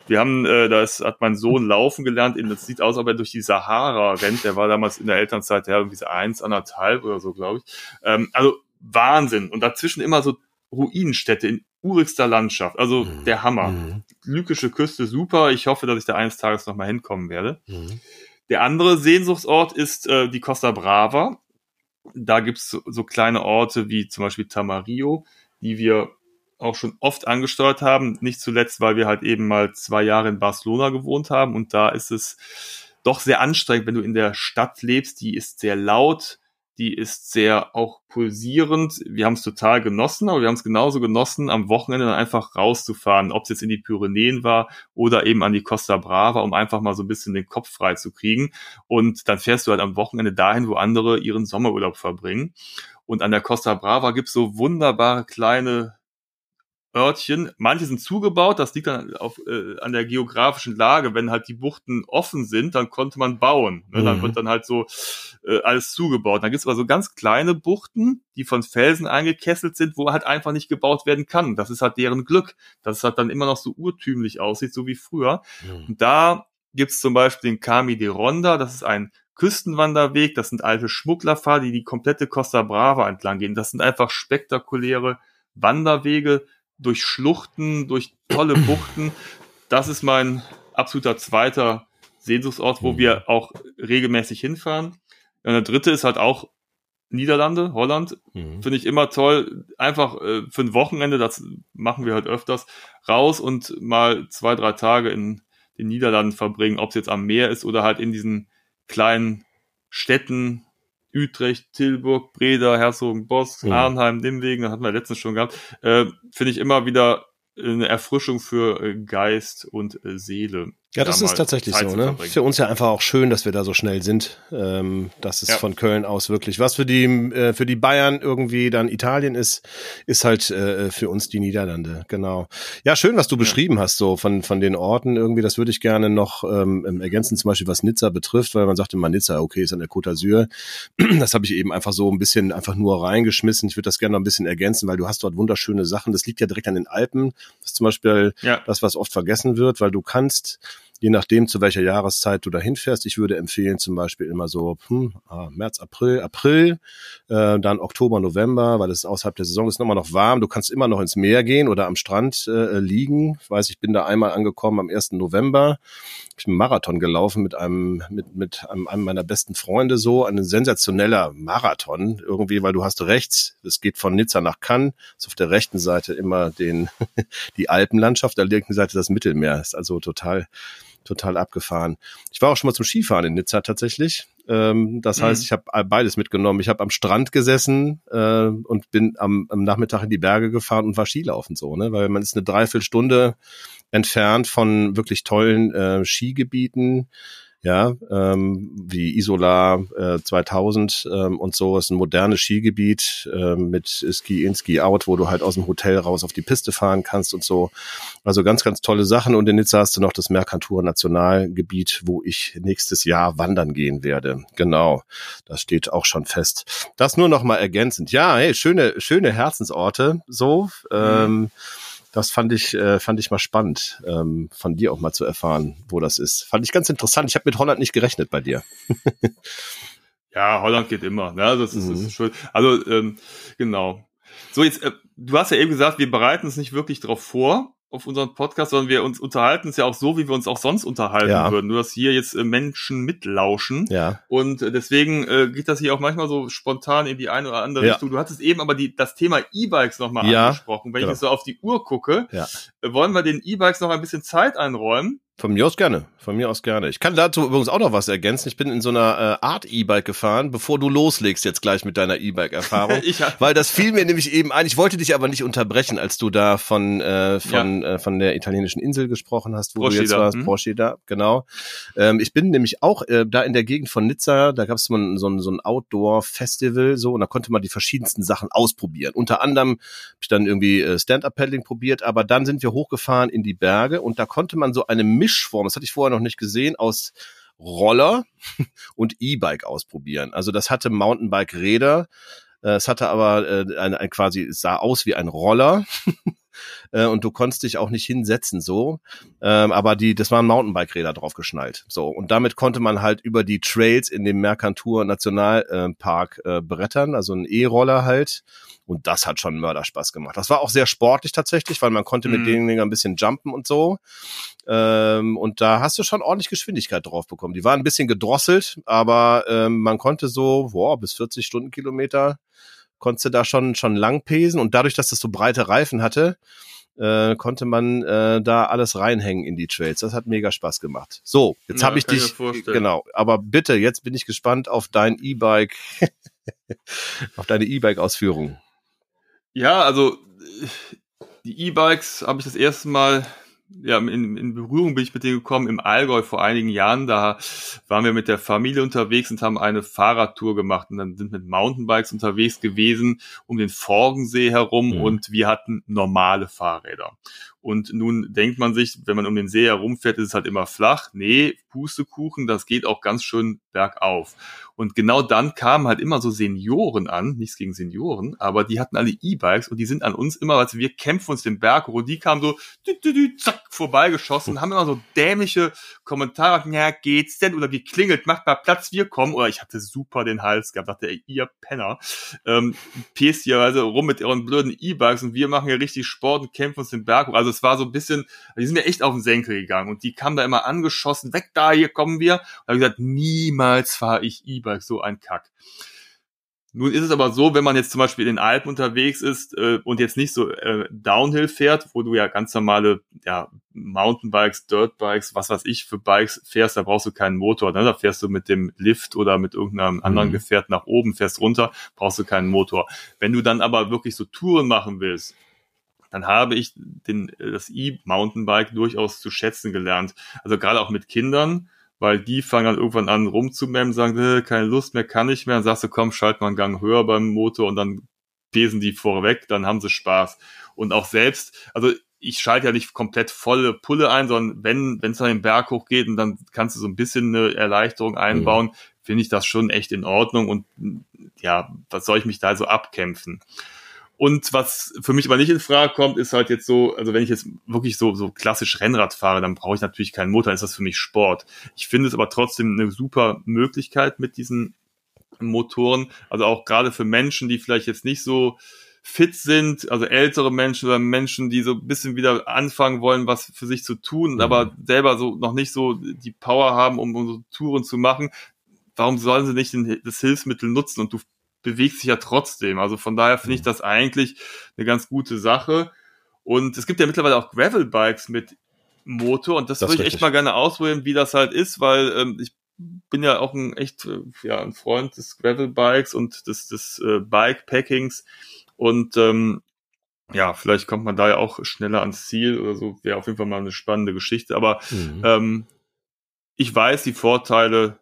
wir haben, äh, das hat mein Sohn laufen gelernt. Das sieht aus, ob er durch die Sahara rennt. Der war damals in der Elternzeit, der irgendwie so eins, anderthalb oder so, glaube ich. Ähm, also Wahnsinn. Und dazwischen immer so Ruinenstädte in urigster Landschaft. Also mhm. der Hammer. Mhm. Lykische Küste, super. Ich hoffe, dass ich da eines Tages nochmal hinkommen werde. Mhm. Der andere Sehnsuchtsort ist äh, die Costa Brava da gibt's so, so kleine Orte wie zum Beispiel Tamarillo, die wir auch schon oft angesteuert haben. Nicht zuletzt, weil wir halt eben mal zwei Jahre in Barcelona gewohnt haben und da ist es doch sehr anstrengend, wenn du in der Stadt lebst. Die ist sehr laut, die ist sehr auch pulsierend. Wir haben es total genossen, aber wir haben es genauso genossen, am Wochenende dann einfach rauszufahren, ob es jetzt in die Pyrenäen war oder eben an die Costa Brava, um einfach mal so ein bisschen den Kopf frei zu kriegen. Und dann fährst du halt am Wochenende dahin, wo andere ihren Sommerurlaub verbringen. Und an der Costa Brava gibt's so wunderbare kleine Örtchen. Manche sind zugebaut, das liegt dann auf, äh, an der geografischen Lage. Wenn halt die Buchten offen sind, dann konnte man bauen. Ne? Mhm. Dann wird dann halt so äh, alles zugebaut. Dann gibt es aber so ganz kleine Buchten, die von Felsen eingekesselt sind, wo halt einfach nicht gebaut werden kann. Das ist halt deren Glück, dass es halt dann immer noch so urtümlich aussieht, so wie früher. Mhm. Und da gibt's zum Beispiel den Kami de Ronda, das ist ein Küstenwanderweg, das sind alte Schmugglerpfade, die die komplette Costa Brava entlang gehen. Das sind einfach spektakuläre Wanderwege durch Schluchten, durch tolle Buchten. Das ist mein absoluter zweiter Sehnsuchtsort, wo mhm. wir auch regelmäßig hinfahren. Und der dritte ist halt auch Niederlande, Holland. Mhm. Finde ich immer toll. Einfach äh, für ein Wochenende, das machen wir halt öfters, raus und mal zwei, drei Tage in den Niederlanden verbringen, ob es jetzt am Meer ist oder halt in diesen kleinen Städten, Utrecht, Tilburg, Breda, Herzogenbosch, mhm. Arnheim, Nimwegen, hatten wir letztens schon gehabt, äh, finde ich immer wieder eine Erfrischung für äh, Geist und äh, Seele. Ja, das ist tatsächlich Zeit so. Ne? Für uns ja einfach auch schön, dass wir da so schnell sind. Ähm, dass es ja. von Köln aus wirklich was für die äh, für die Bayern irgendwie dann Italien ist, ist halt äh, für uns die Niederlande. Genau. Ja, schön, was du ja. beschrieben hast so von von den Orten irgendwie. Das würde ich gerne noch ähm, ergänzen, zum Beispiel was Nizza betrifft, weil man sagt immer Nizza, okay, ist an der Côte d'Azur. Das habe ich eben einfach so ein bisschen einfach nur reingeschmissen. Ich würde das gerne noch ein bisschen ergänzen, weil du hast dort wunderschöne Sachen. Das liegt ja direkt an den Alpen. Das ist zum Beispiel ja. das, was oft vergessen wird, weil du kannst je nachdem, zu welcher Jahreszeit du da hinfährst. Ich würde empfehlen, zum Beispiel immer so hm, ah, März, April, April, äh, dann Oktober, November, weil es außerhalb der Saison ist nochmal noch warm. Du kannst immer noch ins Meer gehen oder am Strand äh, liegen. Ich weiß, ich bin da einmal angekommen am 1. November. Ich bin einen Marathon gelaufen mit einem, mit, mit einem, einem meiner besten Freunde so. Ein sensationeller Marathon irgendwie, weil du hast rechts, es geht von Nizza nach Cannes, ist auf der rechten Seite immer den, die Alpenlandschaft, auf der linken Seite das Mittelmeer. Ist also total total abgefahren. Ich war auch schon mal zum Skifahren in Nizza tatsächlich. Ähm, das mhm. heißt, ich habe beides mitgenommen. Ich habe am Strand gesessen äh, und bin am, am Nachmittag in die Berge gefahren und war Skilaufen so, ne? Weil man ist eine Dreiviertelstunde entfernt von wirklich tollen äh, Skigebieten ja, ähm, wie Isola äh, 2000 ähm, und so ist ein modernes Skigebiet äh, mit Ski in, Ski out, wo du halt aus dem Hotel raus auf die Piste fahren kannst und so. Also ganz, ganz tolle Sachen. Und in Nizza hast du noch das Mercantur Nationalgebiet, wo ich nächstes Jahr wandern gehen werde. Genau, das steht auch schon fest. Das nur noch mal ergänzend. Ja, hey, schöne, schöne Herzensorte. So. Mhm. Das fand ich, äh, fand ich mal spannend, ähm, von dir auch mal zu erfahren, wo das ist. Fand ich ganz interessant. Ich habe mit Holland nicht gerechnet bei dir. ja, Holland geht immer. Ne? Das ist, mhm. das ist schön. Also ähm, genau. So, jetzt, äh, du hast ja eben gesagt, wir bereiten uns nicht wirklich darauf vor auf unseren Podcast, sondern wir uns unterhalten es ja auch so, wie wir uns auch sonst unterhalten ja. würden. Nur dass hier jetzt äh, Menschen mitlauschen. Ja. Und äh, deswegen äh, geht das hier auch manchmal so spontan in die eine oder andere ja. Richtung. Du hattest eben aber die, das Thema E-Bikes nochmal ja. angesprochen. Wenn genau. ich jetzt so auf die Uhr gucke, ja. Wollen wir den E-Bikes noch ein bisschen Zeit einräumen. Von mir aus gerne. Von mir aus gerne. Ich kann dazu übrigens auch noch was ergänzen. Ich bin in so einer äh, Art E-Bike gefahren, bevor du loslegst jetzt gleich mit deiner E-Bike-Erfahrung. weil das fiel mir nämlich eben ein. Ich wollte dich aber nicht unterbrechen, als du da von äh, von ja. äh, von der italienischen Insel gesprochen hast, wo Procida. du jetzt warst. Hm? Procida, genau. Ähm, ich bin nämlich auch äh, da in der Gegend von Nizza. Da gab es so ein, so ein Outdoor-Festival so und da konnte man die verschiedensten Sachen ausprobieren. Unter anderem habe ich dann irgendwie äh, Stand-Up-Paddling probiert, aber dann sind wir hochgefahren in die Berge und da konnte man so eine Misch Mischform, das hatte ich vorher noch nicht gesehen, aus Roller und E-Bike ausprobieren. Also das hatte Mountainbike-Räder, äh, es hatte aber äh, ein, ein quasi, es sah aus wie ein Roller äh, und du konntest dich auch nicht hinsetzen so. Ähm, aber die, das waren Mountainbike-Räder drauf geschnallt. So und damit konnte man halt über die Trails in dem Mercantur Nationalpark äh, brettern, also ein E-Roller halt. Und das hat schon Mörderspaß gemacht. Das war auch sehr sportlich tatsächlich, weil man konnte mhm. mit den Dingen ein bisschen jumpen und so. Ähm, und da hast du schon ordentlich Geschwindigkeit drauf bekommen. Die waren ein bisschen gedrosselt, aber ähm, man konnte so boah, bis 40 Stundenkilometer konntest du da schon, schon lang pesen und dadurch, dass das so breite Reifen hatte, äh, konnte man äh, da alles reinhängen in die Trails. Das hat mega Spaß gemacht. So, jetzt ja, habe ich dich. Genau, aber bitte, jetzt bin ich gespannt auf dein E-Bike, auf deine E-Bike-Ausführung. Ja, also die E-Bikes habe ich das erste Mal ja, in, in Berührung bin ich mit denen gekommen im Allgäu vor einigen Jahren. Da waren wir mit der Familie unterwegs und haben eine Fahrradtour gemacht und dann sind mit Mountainbikes unterwegs gewesen um den Forgensee herum mhm. und wir hatten normale Fahrräder. Und nun denkt man sich, wenn man um den See herumfährt, ist es halt immer flach. Nee, Pustekuchen, das geht auch ganz schön bergauf. Und genau dann kamen halt immer so Senioren an, nichts gegen Senioren, aber die hatten alle E-Bikes und die sind an uns immer, als wir kämpfen uns den Berg hoch und die kamen so dü, dü, dü, zack, vorbeigeschossen, haben immer so dämliche Kommentare, ja, geht's denn? Oder wie klingelt, macht mal Platz, wir kommen. Oder ich hatte super den Hals gehabt, dachte, ey, ihr Penner, ähm, pest hier also rum mit ihren blöden E-Bikes und wir machen hier richtig Sport und kämpfen uns den Berg hoch. Also es war so ein bisschen, die sind mir echt auf den Senkel gegangen und die kamen da immer angeschossen, weg da, hier kommen wir. Und habe gesagt, niemals fahre ich E-Bike, so ein Kack. Nun ist es aber so, wenn man jetzt zum Beispiel in den Alpen unterwegs ist äh, und jetzt nicht so äh, Downhill fährt, wo du ja ganz normale ja, Mountainbikes, Dirtbikes, was weiß ich für Bikes fährst, da brauchst du keinen Motor. Ne? Da fährst du mit dem Lift oder mit irgendeinem mhm. anderen Gefährt nach oben, fährst runter, brauchst du keinen Motor. Wenn du dann aber wirklich so Touren machen willst, dann habe ich den, das E-Mountainbike durchaus zu schätzen gelernt. Also gerade auch mit Kindern, weil die fangen dann irgendwann an rumzumemmen, sagen, äh, keine Lust mehr, kann ich mehr. Dann sagst du, komm, schalt mal einen Gang höher beim Motor und dann pesen die vorweg, dann haben sie Spaß. Und auch selbst, also ich schalte ja nicht komplett volle Pulle ein, sondern wenn wenn es dann den Berg hochgeht und dann kannst du so ein bisschen eine Erleichterung einbauen, mhm. finde ich das schon echt in Ordnung und ja, was soll ich mich da so abkämpfen? Und was für mich aber nicht in Frage kommt, ist halt jetzt so, also wenn ich jetzt wirklich so, so klassisch Rennrad fahre, dann brauche ich natürlich keinen Motor, dann ist das für mich Sport. Ich finde es aber trotzdem eine super Möglichkeit mit diesen Motoren. Also auch gerade für Menschen, die vielleicht jetzt nicht so fit sind, also ältere Menschen oder Menschen, die so ein bisschen wieder anfangen wollen, was für sich zu tun, mhm. aber selber so noch nicht so die Power haben, um, um so Touren zu machen. Warum sollen sie nicht das Hilfsmittel nutzen? Und du bewegt sich ja trotzdem. Also von daher finde ich mhm. das eigentlich eine ganz gute Sache. Und es gibt ja mittlerweile auch Gravel-Bikes mit Motor und das, das würde ich echt mal gerne ausprobieren, wie das halt ist, weil ähm, ich bin ja auch ein echt äh, ja ein Freund des Gravel-Bikes und des, des äh, Bikepackings und ähm, ja, vielleicht kommt man da ja auch schneller ans Ziel oder so. Wäre auf jeden Fall mal eine spannende Geschichte. Aber mhm. ähm, ich weiß die Vorteile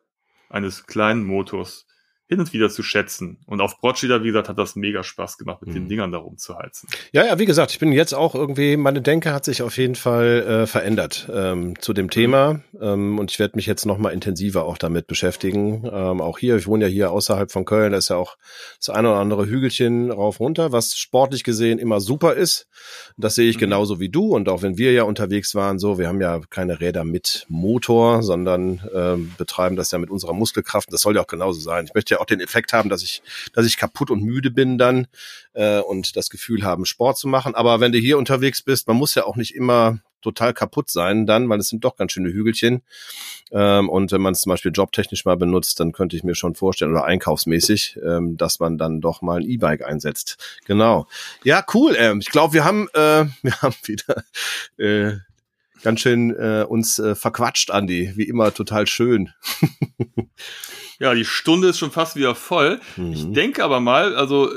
eines kleinen Motors hin und wieder zu schätzen. Und auf Brocida, wie gesagt, hat das mega Spaß gemacht, mit mhm. den Dingern da rumzuheizen. Ja, ja, wie gesagt, ich bin jetzt auch irgendwie, meine Denke hat sich auf jeden Fall äh, verändert ähm, zu dem Thema. Mhm. Ähm, und ich werde mich jetzt noch mal intensiver auch damit beschäftigen. Ähm, auch hier, ich wohne ja hier außerhalb von Köln, da ist ja auch das eine oder andere Hügelchen rauf runter, was sportlich gesehen immer super ist. Das sehe ich mhm. genauso wie du. Und auch wenn wir ja unterwegs waren, so, wir haben ja keine Räder mit Motor, sondern ähm, betreiben das ja mit unserer Muskelkraft. Das soll ja auch genauso sein. Ich möchte ja auch den Effekt haben, dass ich, dass ich kaputt und müde bin dann äh, und das Gefühl haben, Sport zu machen. Aber wenn du hier unterwegs bist, man muss ja auch nicht immer total kaputt sein dann, weil es sind doch ganz schöne Hügelchen. Ähm, und wenn man es zum Beispiel jobtechnisch mal benutzt, dann könnte ich mir schon vorstellen, oder einkaufsmäßig, ähm, dass man dann doch mal ein E-Bike einsetzt. Genau. Ja, cool. Ähm, ich glaube, wir haben, äh, wir haben wieder äh, ganz schön äh, uns äh, verquatscht, Andi. Wie immer total schön. Ja, die Stunde ist schon fast wieder voll. Mhm. Ich denke aber mal, also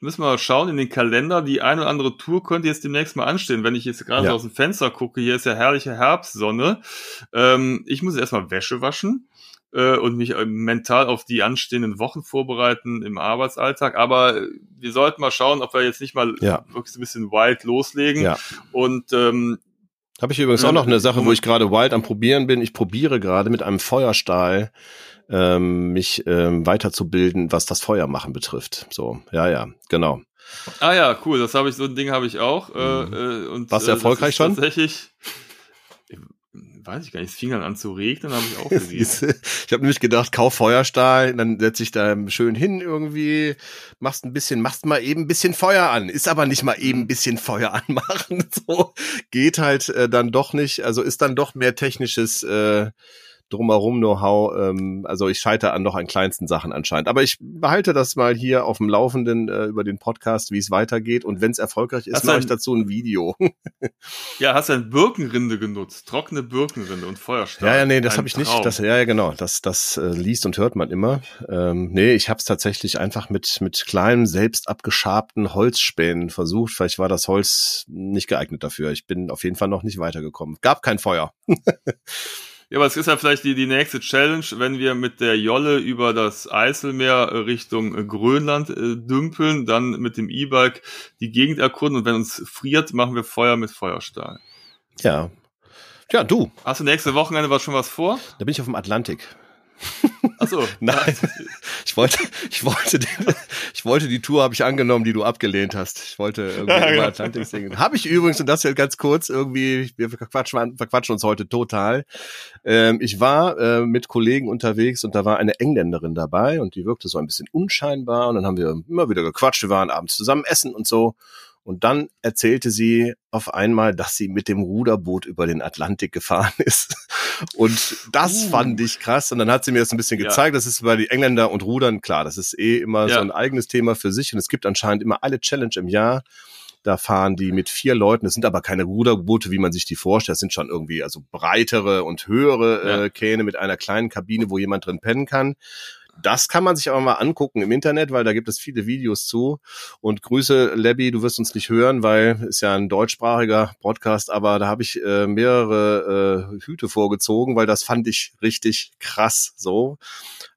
müssen wir mal schauen in den Kalender. Die eine oder andere Tour könnte jetzt demnächst mal anstehen. Wenn ich jetzt gerade ja. so aus dem Fenster gucke, hier ist ja herrliche Herbstsonne. Ähm, ich muss erstmal Wäsche waschen äh, und mich äh, mental auf die anstehenden Wochen vorbereiten im Arbeitsalltag. Aber wir sollten mal schauen, ob wir jetzt nicht mal ja. wirklich ein bisschen wild loslegen. Ja. Und ähm, habe ich übrigens auch noch eine Sache, wo ich gerade wild am probieren bin. Ich probiere gerade mit einem Feuerstahl ähm, mich ähm, weiterzubilden, was das Feuermachen betrifft. So, ja, ja, genau. Ah ja, cool. Das habe ich, so ein Ding habe ich auch. Äh, mhm. Äh, und, Warst du äh, erfolgreich schon? Tatsächlich. Weiß ich gar nicht, es fing dann an zu regnen, habe ich auch gesehen. ich habe nämlich gedacht, kauf Feuerstahl, dann setz ich da schön hin irgendwie, machst ein bisschen, machst mal eben ein bisschen Feuer an. Ist aber nicht mal eben ein bisschen Feuer anmachen. So geht halt äh, dann doch nicht. Also ist dann doch mehr technisches äh, drumherum Know-how. Ähm, also ich scheitere an noch an kleinsten Sachen anscheinend. Aber ich behalte das mal hier auf dem Laufenden äh, über den Podcast, wie es weitergeht. Und wenn es erfolgreich ist, mache ich dazu ein Video. ja, hast du ein Birkenrinde genutzt, trockene Birkenrinde und Feuerstahl. Ja, ja, nee, das habe ich nicht. Das, ja, ja, genau. Das, das äh, liest und hört man immer. Ähm, nee, ich habe es tatsächlich einfach mit mit kleinen selbst abgeschabten Holzspänen versucht. Vielleicht war das Holz nicht geeignet dafür. Ich bin auf jeden Fall noch nicht weitergekommen. Gab kein Feuer. Ja, aber es ist ja vielleicht die, die nächste Challenge, wenn wir mit der Jolle über das Eiselmeer Richtung Grönland äh, dümpeln, dann mit dem E-Bike die Gegend erkunden und wenn uns friert, machen wir Feuer mit Feuerstahl. Ja. Ja, du. Hast du nächste Wochenende was schon was vor? Da bin ich auf dem Atlantik. Achso. Nein. Ich wollte, ich wollte, die, ich wollte die Tour habe ich angenommen, die du abgelehnt hast. Ich wollte irgendwie ja, über Atlantik singen. Habe ich übrigens, und das jetzt ganz kurz, irgendwie, wir verquatschen, verquatschen uns heute total. Ähm, ich war äh, mit Kollegen unterwegs und da war eine Engländerin dabei und die wirkte so ein bisschen unscheinbar und dann haben wir immer wieder gequatscht. Wir waren abends zusammen essen und so. Und dann erzählte sie auf einmal, dass sie mit dem Ruderboot über den Atlantik gefahren ist. Und das uh. fand ich krass. Und dann hat sie mir das ein bisschen gezeigt. Ja. Das ist bei den Engländer und Rudern klar. Das ist eh immer ja. so ein eigenes Thema für sich. Und es gibt anscheinend immer alle Challenge im Jahr. Da fahren die mit vier Leuten. Das sind aber keine Ruderboote, wie man sich die vorstellt. Das sind schon irgendwie also breitere und höhere ja. äh, Kähne mit einer kleinen Kabine, wo jemand drin pennen kann. Das kann man sich aber mal angucken im Internet, weil da gibt es viele Videos zu. Und Grüße, Lebby, du wirst uns nicht hören, weil ist ja ein deutschsprachiger Podcast, aber da habe ich äh, mehrere äh, Hüte vorgezogen, weil das fand ich richtig krass so.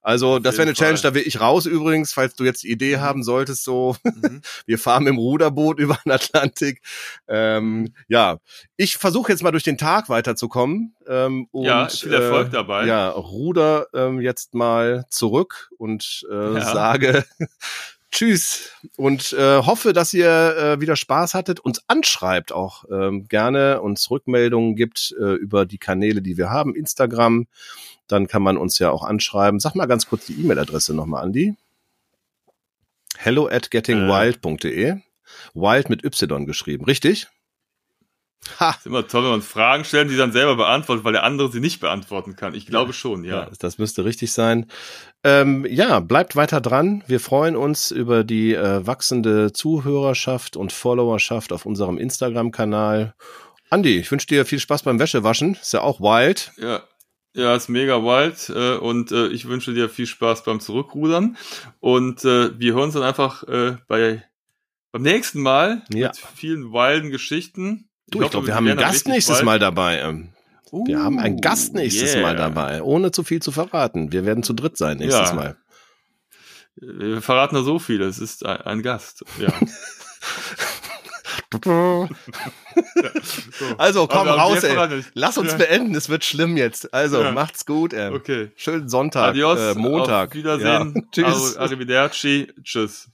Also das wäre eine Challenge, da will ich raus übrigens, falls du jetzt die Idee mhm. haben solltest, so mhm. wir fahren im Ruderboot über den Atlantik. Ähm, ja, ich versuche jetzt mal durch den Tag weiterzukommen. Ähm, und, ja, viel Erfolg äh, dabei. Ja, ruder ähm, jetzt mal zurück und äh, ja. sage Tschüss und äh, hoffe, dass ihr äh, wieder Spaß hattet, uns anschreibt auch ähm, gerne, uns Rückmeldungen gibt äh, über die Kanäle, die wir haben, Instagram, dann kann man uns ja auch anschreiben. Sag mal ganz kurz die E-Mail-Adresse nochmal, Andi. Hello at gettingwild.de. Wild mit Y geschrieben, richtig? Ha. ist immer toll, wenn man Fragen stellen, die dann selber beantwortet, weil der andere sie nicht beantworten kann. Ich glaube ja, schon, ja. ja. Das müsste richtig sein. Ähm, ja, bleibt weiter dran. Wir freuen uns über die äh, wachsende Zuhörerschaft und Followerschaft auf unserem Instagram-Kanal. Andi, ich wünsche dir viel Spaß beim Wäschewaschen. Ist ja auch wild. Ja. Ja, ist mega wild äh, und äh, ich wünsche dir viel Spaß beim Zurückrudern und äh, wir hören uns dann einfach äh, bei beim nächsten Mal ja. mit vielen wilden Geschichten. Ich, du, ich glaube, wir haben einen Gast nächstes wild. Mal dabei. Uh, wir haben einen Gast nächstes yeah. Mal dabei, ohne zu viel zu verraten. Wir werden zu dritt sein nächstes ja. Mal. Wir verraten da so viel, es ist ein, ein Gast. Ja. also komm raus, ey. Lass uns beenden, es wird schlimm jetzt. Also ja. macht's gut, ey. Okay. Schönen Sonntag, Adios, äh, Montag. Auf Wiedersehen. Ja. Tschüss. Arrivederci. Tschüss.